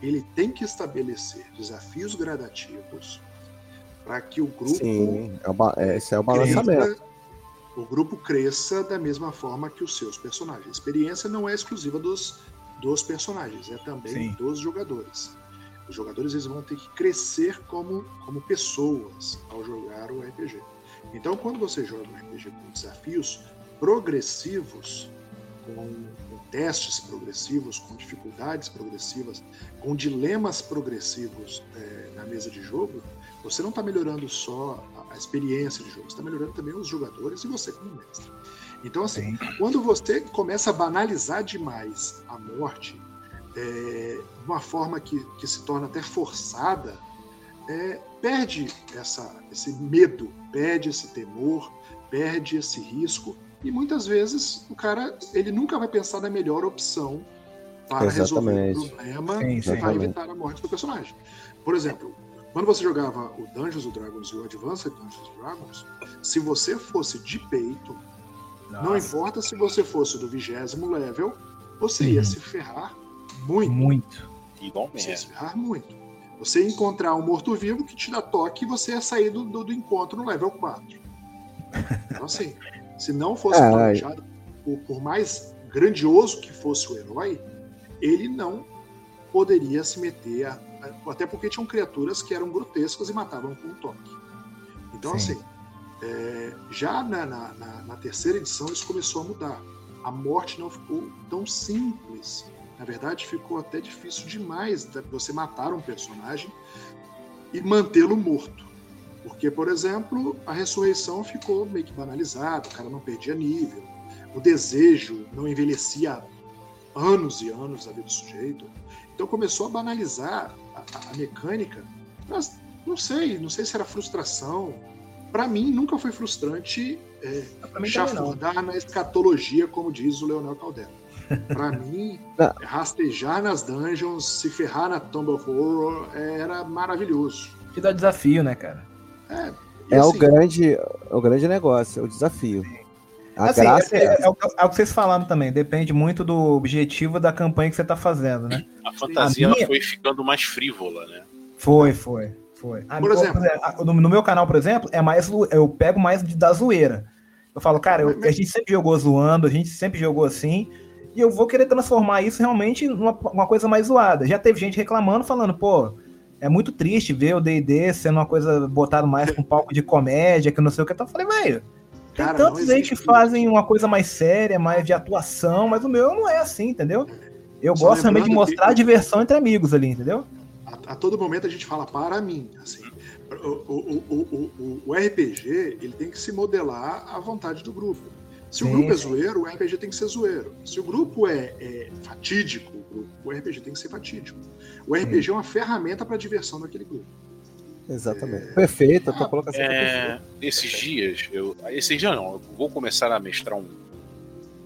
ele tem que estabelecer desafios gradativos para que o grupo Sim, é é, esse é o balançamento. cresça, o grupo cresça da mesma forma que os seus personagens. A experiência não é exclusiva dos, dos personagens, é também Sim. dos jogadores. Os jogadores eles vão ter que crescer como, como pessoas ao jogar o RPG. Então, quando você joga um RPG com desafios progressivos, com, com testes progressivos, com dificuldades progressivas, com dilemas progressivos eh, na mesa de jogo, você não está melhorando só a, a experiência de jogo, você está melhorando também os jogadores e você como mestre. Então, assim, quando você começa a banalizar demais a morte, é, de uma forma que, que se torna até forçada, é, perde essa, esse medo, perde esse temor, perde esse risco e muitas vezes o cara ele nunca vai pensar na melhor opção para resolver o Exatamente. problema Sim, e sim. vai evitar a morte do personagem. Por exemplo, quando você jogava o Dungeons and Dragons e o Advanced Dungeons and Dragons, se você fosse de peito, não Nossa, importa se você fosse do vigésimo level, você ia Uhum. se ferrar muito. muito. Você Igualmente. ferrar muito. Você encontrar um morto-vivo que te dá toque e você ia sair do, do, do encontro no level 4. Então, assim, se não fosse É, planejado, por, por mais grandioso que fosse o herói, ele não poderia se meter. a- a- até porque tinham criaturas que eram grotescas e matavam com um toque. Então, Sim. assim, é, já na, na- na- na terceira edição isso começou a mudar. A morte não ficou tão simples. Na verdade, ficou até difícil demais você matar um personagem e mantê-lo morto. Porque, por exemplo, a ressurreição ficou meio que banalizada, o cara não perdia nível, o desejo não envelhecia anos e anos da vida do sujeito. Então começou a banalizar a, a- a mecânica. Mas não sei, não sei se era frustração. Para mim, nunca foi frustrante é, chafurdar na escatologia, como diz o Leonel Caldera. Para mim, rastejar nas dungeons, se ferrar na Tomb of Horror era maravilhoso. Te dá desafio, né, cara? É o assim, grande, é o grande negócio, é o desafio. A Assim, graça é, é, é o que- é o que vocês falaram também, depende muito do objetivo da campanha que você tá fazendo, né? A fantasia A minha- foi ficando mais frívola, né? Foi, foi, foi. Por exemplo. a- no, no meu canal, por exemplo, é mais eu pego mais da zoeira. Eu falo, cara, eu- a gente sempre jogou zoando, a gente sempre jogou assim, e eu vou querer transformar isso realmente numa uma coisa mais zoada. Já teve gente reclamando, falando, pô, é muito triste ver o D&D sendo uma coisa botada mais com palco de comédia, que não sei o que. Então eu falei, velho, tem Cara, tantos aí que fazem uma coisa mais séria, mais de atuação, mas o meu não é assim, entendeu? Eu Só gosto também de lembrando que- mostrar a diversão entre amigos ali, entendeu? a, a todo momento a gente fala para mim. Assim, o, o, o, o, o- o RPG ele tem que se modelar à vontade do grupo. Se Sim, o grupo é zoeiro, o RPG tem que ser zoeiro. Se o grupo é, é fatídico, o RPG tem que ser fatídico. O RPG é uma ferramenta para a diversão daquele grupo. exatamente. Perfeito, a tua colocação tá perfeita. É, esses dias, eu, esses dias não, eu vou começar a mestrar um-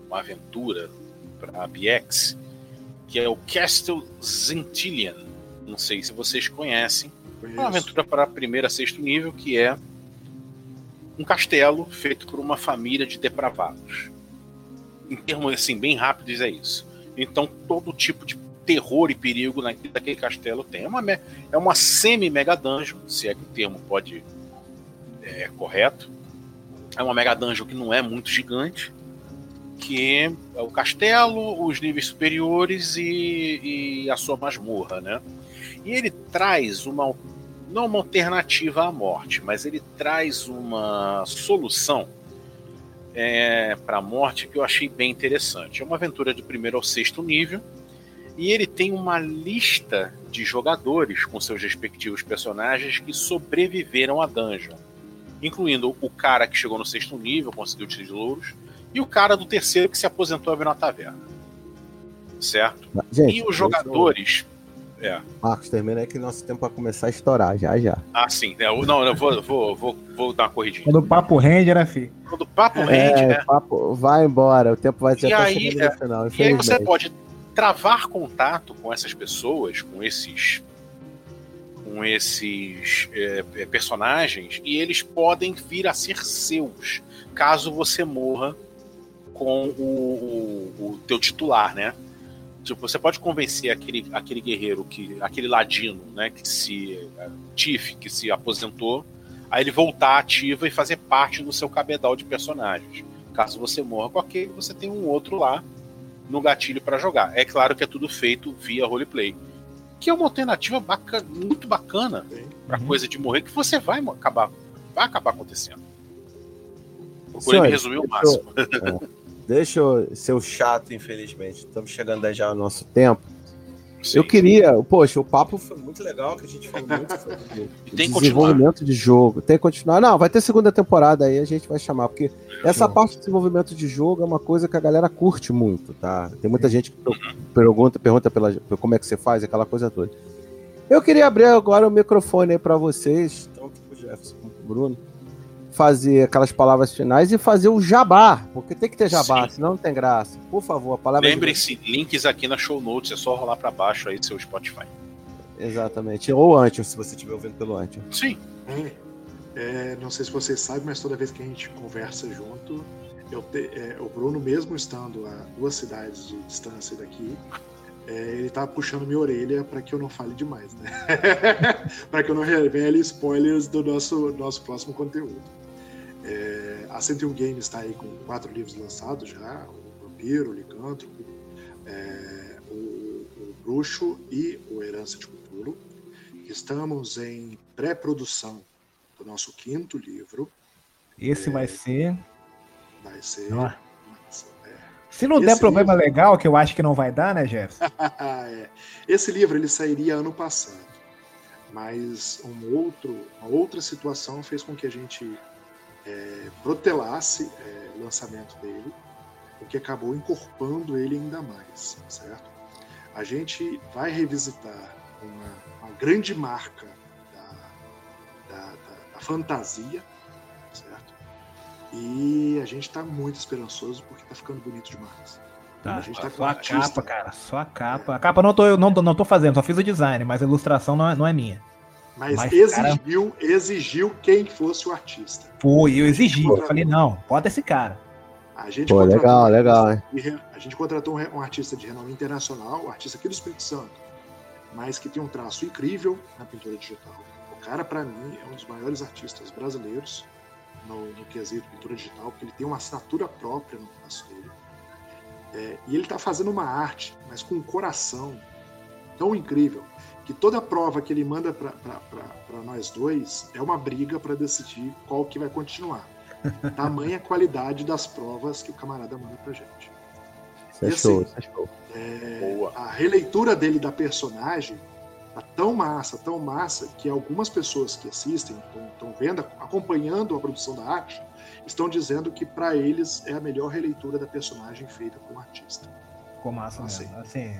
uma aventura para a BX, que é o Castle Zentilian. Não sei se vocês conhecem. É uma Conheço. aventura para primeiro a sexto nível, que é um castelo feito por uma família de depravados. Em termos assim, bem rápidos, é isso. Então, todo tipo de terror e perigo naquele, castelo tem. É uma, é uma semi-mega dungeon, se é que o termo pode é correto. É uma mega dungeon que não é muito gigante, que é o castelo, os níveis superiores e, e a sua masmorra, né? E ele traz uma não uma alternativa à morte, mas ele traz uma solução para a morte que eu achei bem interessante. É uma aventura do primeiro ao sexto nível e ele tem uma lista de jogadores com seus respectivos personagens que sobreviveram à dungeon, incluindo o cara que chegou no sexto nível, conseguiu tesouros, e o cara do terceiro que se aposentou e abriu na taverna. Certo? Gente, e os jogadores. É. Marcos, termina aí que nosso tempo vai começar a estourar, já, já. Ah, sim. É, eu- não, eu vou, vou, vou, vou dar uma corridinha. Quando o papo rende, né, filho? Quando o papo rende, É, né? papo, vai embora, o tempo vai ser E até aí, no final, E aí você pode travar contato com essas pessoas, com esses com esses é, é, personagens e eles podem vir a ser seus caso você morra com o, o, o teu titular, né? Tipo, você pode convencer aquele, aquele guerreiro que aquele ladino, né, que se Tiff, que se aposentou, Aí ele voltar ativa e fazer parte do seu cabedal de personagens. Caso você morra com aquele, você tem um outro lá no gatilho para jogar. É claro que é tudo feito via roleplay. Que é uma alternativa bacana, muito bacana para Uhum. coisa de morrer, que você vai acabar, vai acabar acontecendo. Procurei me resumir o máximo. Deixa eu ser o chato, infelizmente. Estamos chegando já ao nosso tempo. Sim. Eu queria, poxa, o papo foi muito legal, que a gente falou muito sobre tem desenvolvimento de jogo. Tem que continuar. Não, vai ter segunda temporada aí, a gente vai chamar, porque essa parte de desenvolvimento de jogo é uma coisa que a galera curte muito, tá? Tem muita gente que per- pergunta, pergunta pela, como é que você faz, aquela coisa toda. Eu queria abrir agora o microfone aí pra vocês, tanto pro Jefferson como pro Bruno, fazer aquelas palavras finais e fazer o jabá, porque tem que ter jabá, Sim. senão não tem graça. Por favor, a palavra de Lembre-se, links aqui na show notes, é só rolar para baixo aí seu Spotify. Exatamente. Ou antes, se você estiver ouvindo pelo antes. Sim, É, é, não sei se vocês sabem, mas toda vez que a gente conversa junto, eu te- é, o Bruno, mesmo estando a duas cidades de distância daqui, é, ele tá puxando minha orelha para que eu não fale demais, né? para que eu não revele spoilers do nosso, nosso próximo conteúdo. É, a 101 Games está aí com quatro livros lançados já: o Vampiro, o Licântropo, é, o, o Bruxo e o Herança de Cthulhu. Estamos em pré-produção do nosso quinto livro. Esse vai ser. Vai ser. É, Se não der Esse problema legal, que eu acho que não vai dar, né, Jefferson? é. Esse livro ele sairia ano passado, mas um outro, uma outra situação fez com que a gente é, protelasse é, o lançamento dele, o que acabou encorpando ele ainda mais, certo? A gente vai revisitar uma, uma grande marca da, da- da- da fantasia, certo? E a gente está muito esperançoso porque está ficando bonito demais. Tá, a gente tá só a artista. capa, cara. Só a capa. A capa não tô, eu não, não tô fazendo, só fiz o design, mas a ilustração não é, não é minha. Mas, Mas, exigiu, exigiu quem fosse o artista. Foi, eu exigi. Eu falei, não, bota esse cara. A gente Pô, contratou legal, um legal, artista de re- A gente contratou um, um artista de renome internacional, um artista aqui do Espírito Santo, mas que tem um traço incrível na pintura digital. O cara, para mim, é um dos maiores artistas brasileiros no, no quesito pintura digital, porque ele tem uma assinatura própria no traço dele. É, e ele está fazendo uma arte, mas com um coração tão incrível que toda prova que ele manda para nós dois é uma briga para decidir qual que vai continuar. Tamanha qualidade das provas que o camarada manda pra gente. Isso é show, assim, isso é show. É, Boa. a releitura dele da personagem tá tão massa, tão massa, que algumas pessoas que assistem, estão vendo, acompanhando a produção da arte, estão dizendo que para eles é a melhor releitura da personagem feita por um artista. Ficou massa Assim. mesmo. Assim,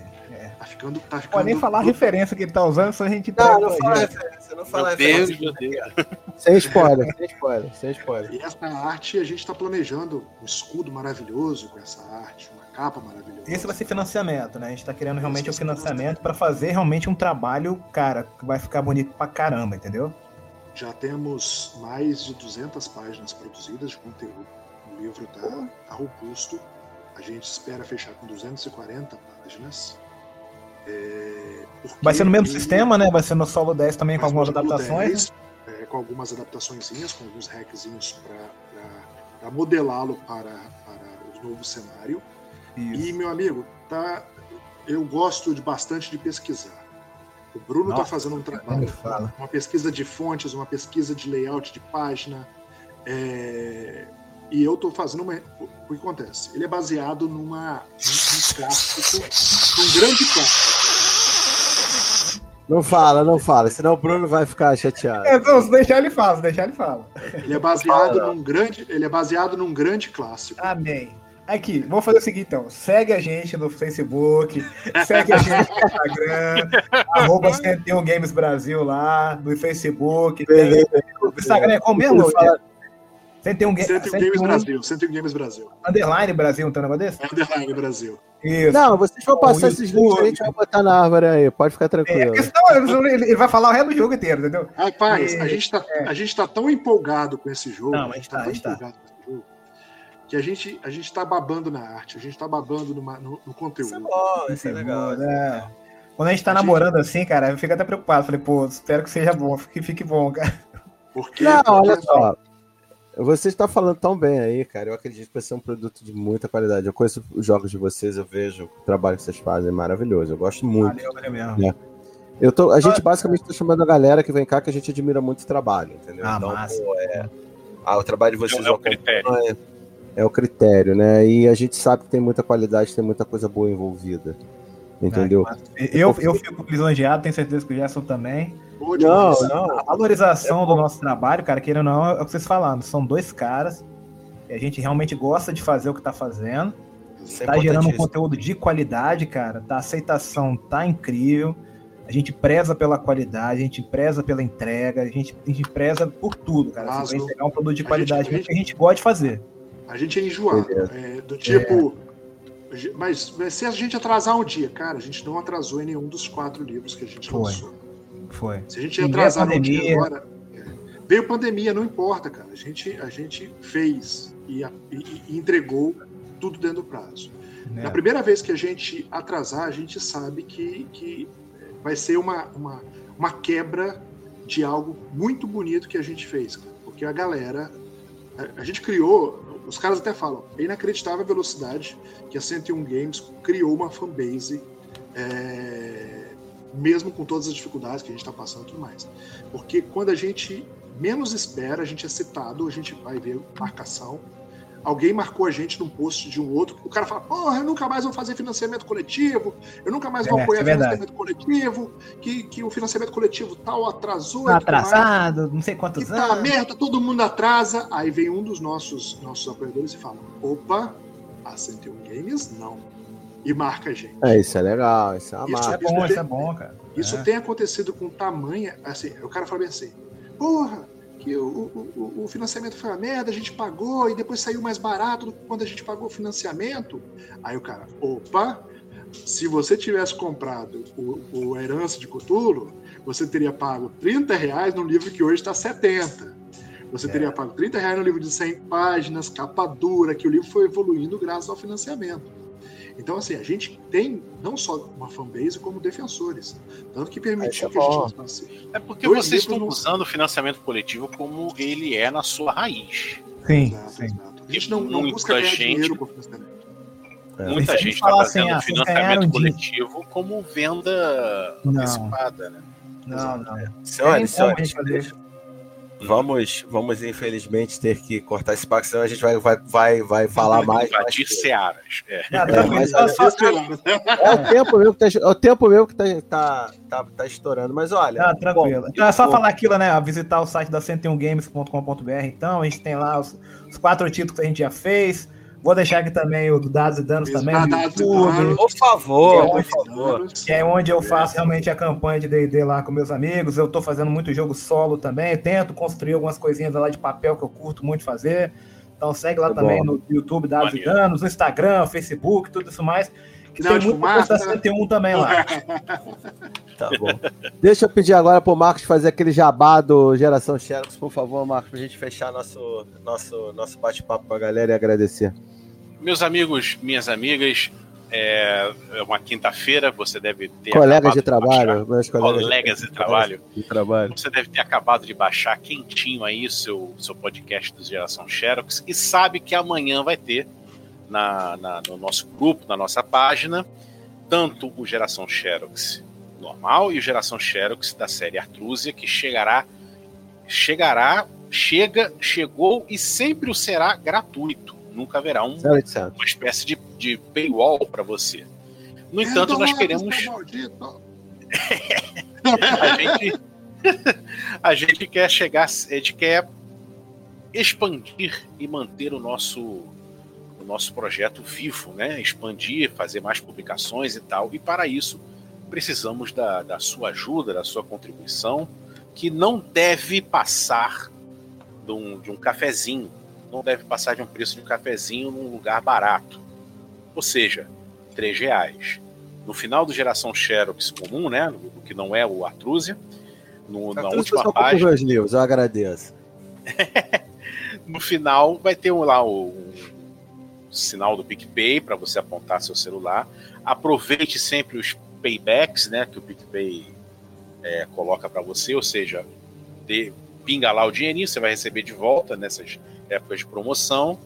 Tá ficando. Tá ficando pode nem falar a referência que ele tá usando, só a gente Não, não fala referência, não fala Deus, referência. meu Deus. Sem spoiler, sem spoiler, sem spoiler. E essa arte, a gente está planejando um escudo maravilhoso com essa arte, uma capa maravilhosa. Esse vai ser financiamento, né? A gente tá querendo realmente ser financiamento pra fazer realmente um trabalho, cara, que vai ficar bonito pra caramba, entendeu? Já temos mais de 200 páginas produzidas de conteúdo. O livro está robusto. A gente espera fechar com 240 páginas. É, Vai ser no mesmo ele- sistema, né? Vai ser no Solo 10 também com Mas algumas adaptações. 10, é, com algumas adaptações, com alguns hackzinhos para modelá-lo para, para o novo cenário. Isso. E, meu amigo, tá, eu gosto de bastante de pesquisar. O Bruno está fazendo um trabalho, uma pesquisa de fontes, uma pesquisa de layout de página. é, e eu estou fazendo uma. O que acontece? Ele é baseado numa, num clássico, num grande clássico. Não fala, não fala, senão o Bruno vai ficar chateado. É, não, se deixar ele fala, deixar ele fala. Ele é baseado fala. num grande, ele é baseado num grande clássico. Amém. Aqui, vamos fazer o seguinte então. Segue a gente no Facebook, segue a gente no Instagram, arroba 101 Games Brasil lá, no Facebook. Beleza, né? Instagram é como mesmo? Fala, 101, 101, Games Brasil. 101 Games Brasil. Underline Brasil, então, um negócio desse? Underline Brasil. Isso. Não, vocês vão passar esses links aí, a gente vai botar na árvore aí, pode ficar tranquilo. É, questão, ele vai falar o resto do jogo inteiro, entendeu? Rapaz, e, a, gente tá, é. a gente tá tão empolgado com esse jogo. Não, a gente tá, tá tão está. empolgado com esse jogo. Que a gente, a gente tá babando na arte, a gente tá babando no, no, conteúdo. Isso é bom, isso é, é legal. É né? Quando a gente tá a namorando gente... assim, cara, eu fico até preocupado. Falei, pô, espero que seja bom, que fique bom, cara. Porque, Não, olha só. Assim, você está falando tão bem aí, cara. Eu acredito que vai ser um produto de muita qualidade. Eu conheço os jogos de vocês, eu vejo o trabalho que vocês fazem, é maravilhoso. Eu gosto muito. Valeu, valeu mesmo. Eu tô, a gente basicamente está chamando a galera que vem cá que a gente admira muito esse trabalho, entendeu? Ah, então, massa. pô, é, ah, o trabalho de vocês É o eu critério. acompanho, É o critério, né? E a gente sabe que tem muita qualidade, tem muita coisa boa envolvida. Entendeu? Ah, Eu, eu fico lisonjeado, tenho certeza que o Gerson também. Não, não. A valorização do nosso trabalho, cara, querendo ou não, é o que vocês falaram. São dois caras que a gente realmente gosta de fazer o que tá fazendo. Isso é Tá gerando um conteúdo de qualidade, cara. Tá, a aceitação tá incrível. A gente preza pela qualidade, a gente preza pela entrega, a gente, a gente preza por tudo, cara. Assim, Mas o- entregar um produto de qualidade gente- a que a gente gosta de fazer. A gente é enjoado. é, do tipo. Mas se a gente atrasar um dia, cara, a gente não atrasou em nenhum dos quatro livros que a gente Foi. lançou. Foi. Se a gente E atrasar um dia pandemia. agora. é, Veio pandemia, não importa, cara. A gente, a gente fez e, e- e entregou tudo dentro do prazo. né? Na primeira vez que a gente atrasar, a gente sabe que, que vai ser uma, uma, uma quebra de algo muito bonito que a gente fez, cara. Porque a galera. A, a gente criou, os caras até falam, é inacreditável a velocidade que a 101 Games criou uma fanbase, é, mesmo com todas as dificuldades que a gente está passando e tudo mais. Porque quando a gente menos espera, a gente é citado, a gente vai ver marcação. Alguém marcou a gente num post de um outro, o cara fala, porra, eu nunca mais vou fazer financiamento coletivo, eu nunca mais vou É, apoiar é financiamento coletivo, que, que o financiamento coletivo tal atrasou. Tá e tudo mais atrasado, não sei quantos tá anos. merda, todo mundo atrasa. Aí vem um dos nossos, nossos apoiadores e fala: opa, a 101 Games não. E marca a gente. É, isso é legal, isso é uma Isso Isso é marca. bom, isso é bom, cara. Isso É. tem acontecido com tamanha. Assim, o cara fala bem assim: porra, que o, o, o- o financiamento foi uma merda, a gente pagou e depois saiu mais barato do que quando a gente pagou o financiamento. Aí o cara, opa, se você tivesse comprado o, o Herança de Cthulhu, você teria pago 30 reais num livro que hoje está 70. Você É. teria pago 30 reais no livro de 100 páginas, capa dura, que o livro foi evoluindo graças ao financiamento. Então, assim, a gente tem não só uma fanbase, como defensores. Tanto que permitiu é que a gente lançasse. É porque Dois vocês estão não- usando o financiamento coletivo como ele é na sua raiz. Sim, Exato, sim. exato. A gente não, não Muita busca ganhar gente- dinheiro com o financiamento. É. Muita gente está falar assim, fazendo ah, financiamento de- coletivo como venda Não. antecipada, né? Não, não. Senhores, Tem como a senhores, gente fazer. deixa- vamos, vamos infelizmente ter que cortar esse papo, senão a gente vai, vai, vai, vai falar mais. Invadir searas. É. Só- olha, só- É o tempo mesmo que tá, é o tempo mesmo que tá, tá, tá, tá estourando. Mas olha. Ah, tranquilo. bom, Então é só bom, falar aquilo, né? Visitar o site da 101games.com.br. Então, a gente tem lá os, os quatro títulos que a gente já fez. Vou deixar aqui também o do Dados e Danos também, Dados e YouTube. Por favor, É, por favor. que é onde eu faço realmente a campanha de D&D lá com meus amigos. Eu tô fazendo muito jogo solo também. Tento construir algumas coisinhas lá de papel que eu curto muito fazer. Então segue lá Tá também bom. no YouTube Dados e. Danos, no Instagram, Facebook, tudo isso mais. Que Não, tem de muito coisa da né? 101 também lá. Tá bom. Deixa eu pedir agora pro Marcos fazer aquele jabá do Geração Xerox, por favor, Marcos, pra gente fechar nosso, nosso, nosso bate-papo com a galera e agradecer. Meus amigos, minhas amigas, é é uma quinta-feira, você deve ter. Colegas de trabalho, meus colegas, Colegas de trabalho. de trabalho. Você deve ter acabado de baixar quentinho aí o seu, seu podcast do Geração Xerox e sabe que amanhã vai ter na, na- no nosso grupo, na nossa página, tanto o Geração Xerox normal e o Geração Xerox da série Artrusia, que chegará, chegará, chega, chegou e sempre o será gratuito. Nunca haverá um- uma espécie de, de paywall para você. No entanto, nós queremos a gente, a gente quer chegar, a gente quer expandir e manter o nosso, o nosso projeto vivo, né? Expandir, fazer mais publicações e tal. E para isso precisamos da, da sua ajuda, da sua contribuição, que não deve passar de um, de um cafezinho, não deve passar de um preço de um cafezinho num lugar barato. Ou seja, três reais. No final do Geração Xerox comum, né? Do que não é o Artrusia, no, na última página, meus livros, eu agradeço. no final vai ter um, lá o, o sinal do PicPay para você apontar seu celular. Aproveite sempre os paybacks, né? Que o PicPay é, coloca para você, ou seja, dê- pinga lá o dinheirinho, você vai receber de volta nessas épocas de promoção.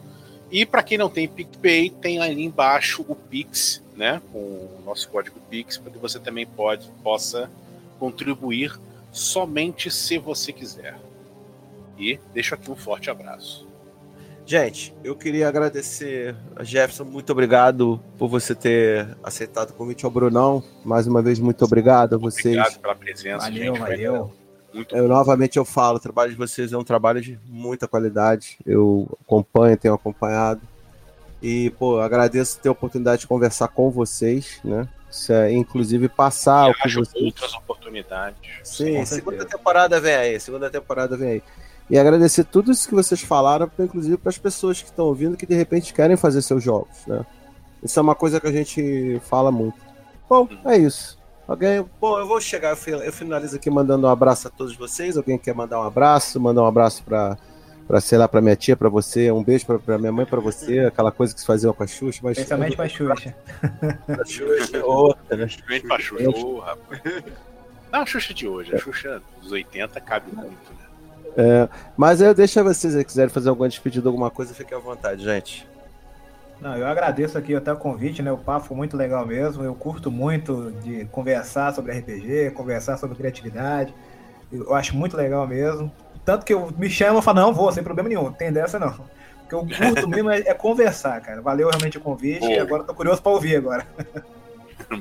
E para quem não tem PicPay, tem ali embaixo o Pix, né, com o nosso código Pix, para que você também pode, possa contribuir somente se você quiser. E deixo aqui um forte abraço. Gente, eu queria agradecer a Jefferson, muito obrigado por você ter aceitado o convite ao Brunão. Mais uma vez, muito obrigado a vocês. Obrigado pela presença. Valeu, gente. valeu. Muito eu, novamente eu falo, o trabalho de vocês é um trabalho de muita qualidade. Eu acompanho, tenho acompanhado. E, pô, agradeço ter a oportunidade de conversar com vocês, né? É, inclusive passar e o que vocês... outras oportunidades. Sim, segunda temporada vem aí, segunda temporada vem aí. E agradecer tudo isso que vocês falaram, inclusive para as pessoas que estão ouvindo que de repente querem fazer seus jogos, né? Isso é uma coisa que a gente fala muito. Bom, é isso. Alguém. Bom, eu vou chegar, eu finalizo aqui mandando um abraço a todos vocês. Alguém quer mandar um abraço? Mandar um abraço para para sei lá, para minha tia, para você, um beijo para minha mãe, para você, aquela coisa que se fazia com a Xuxa. Mas Especialmente para a Xuxa. A Xuxa, outra, né? Especialmente para Xuxa, oh, rapaz. Não, a Xuxa de hoje, a Xuxa dos 80 cabe muito, né? É, mas eu deixo a vocês, se quiserem fazer alguma despedida, alguma coisa, fiquem à vontade, gente. Não, eu agradeço aqui até o convite, né? O papo foi muito legal mesmo. Eu curto muito de conversar sobre RPG, conversar sobre criatividade. Eu acho muito legal mesmo. Tanto que eu me chamo e falo, não, vou, sem problema nenhum, tem dessa não. O que eu curto mesmo é, é conversar, cara. Valeu realmente o convite Boa. e agora tô curioso para ouvir agora.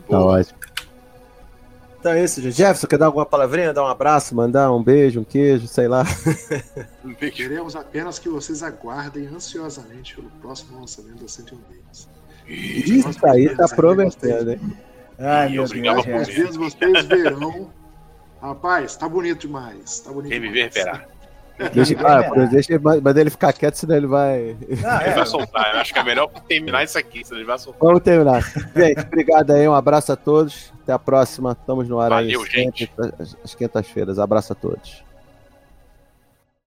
Tá ótimo. Então é isso, gente. Jefferson, quer dar alguma palavrinha, dar um abraço, mandar um beijo, um queijo, sei lá. Queremos apenas que vocês aguardem ansiosamente pelo próximo lançamento da 101 Games. Isso aí tá prometendo, hein? Ai, meu Deus. Vocês verão. Rapaz, tá bonito demais. Tá bonito Reverberar. Deixa, ah, deixa mas ele ficar quieto, senão ele vai. Ah, é. Ele vai soltar. Eu acho que é melhor terminar isso aqui, senão ele vai soltar. Vamos terminar. Gente, obrigado aí, um abraço a todos. Até a próxima. Estamos no ar Valeu, aí. Gente. Às quintas-feiras. Abraço a todos.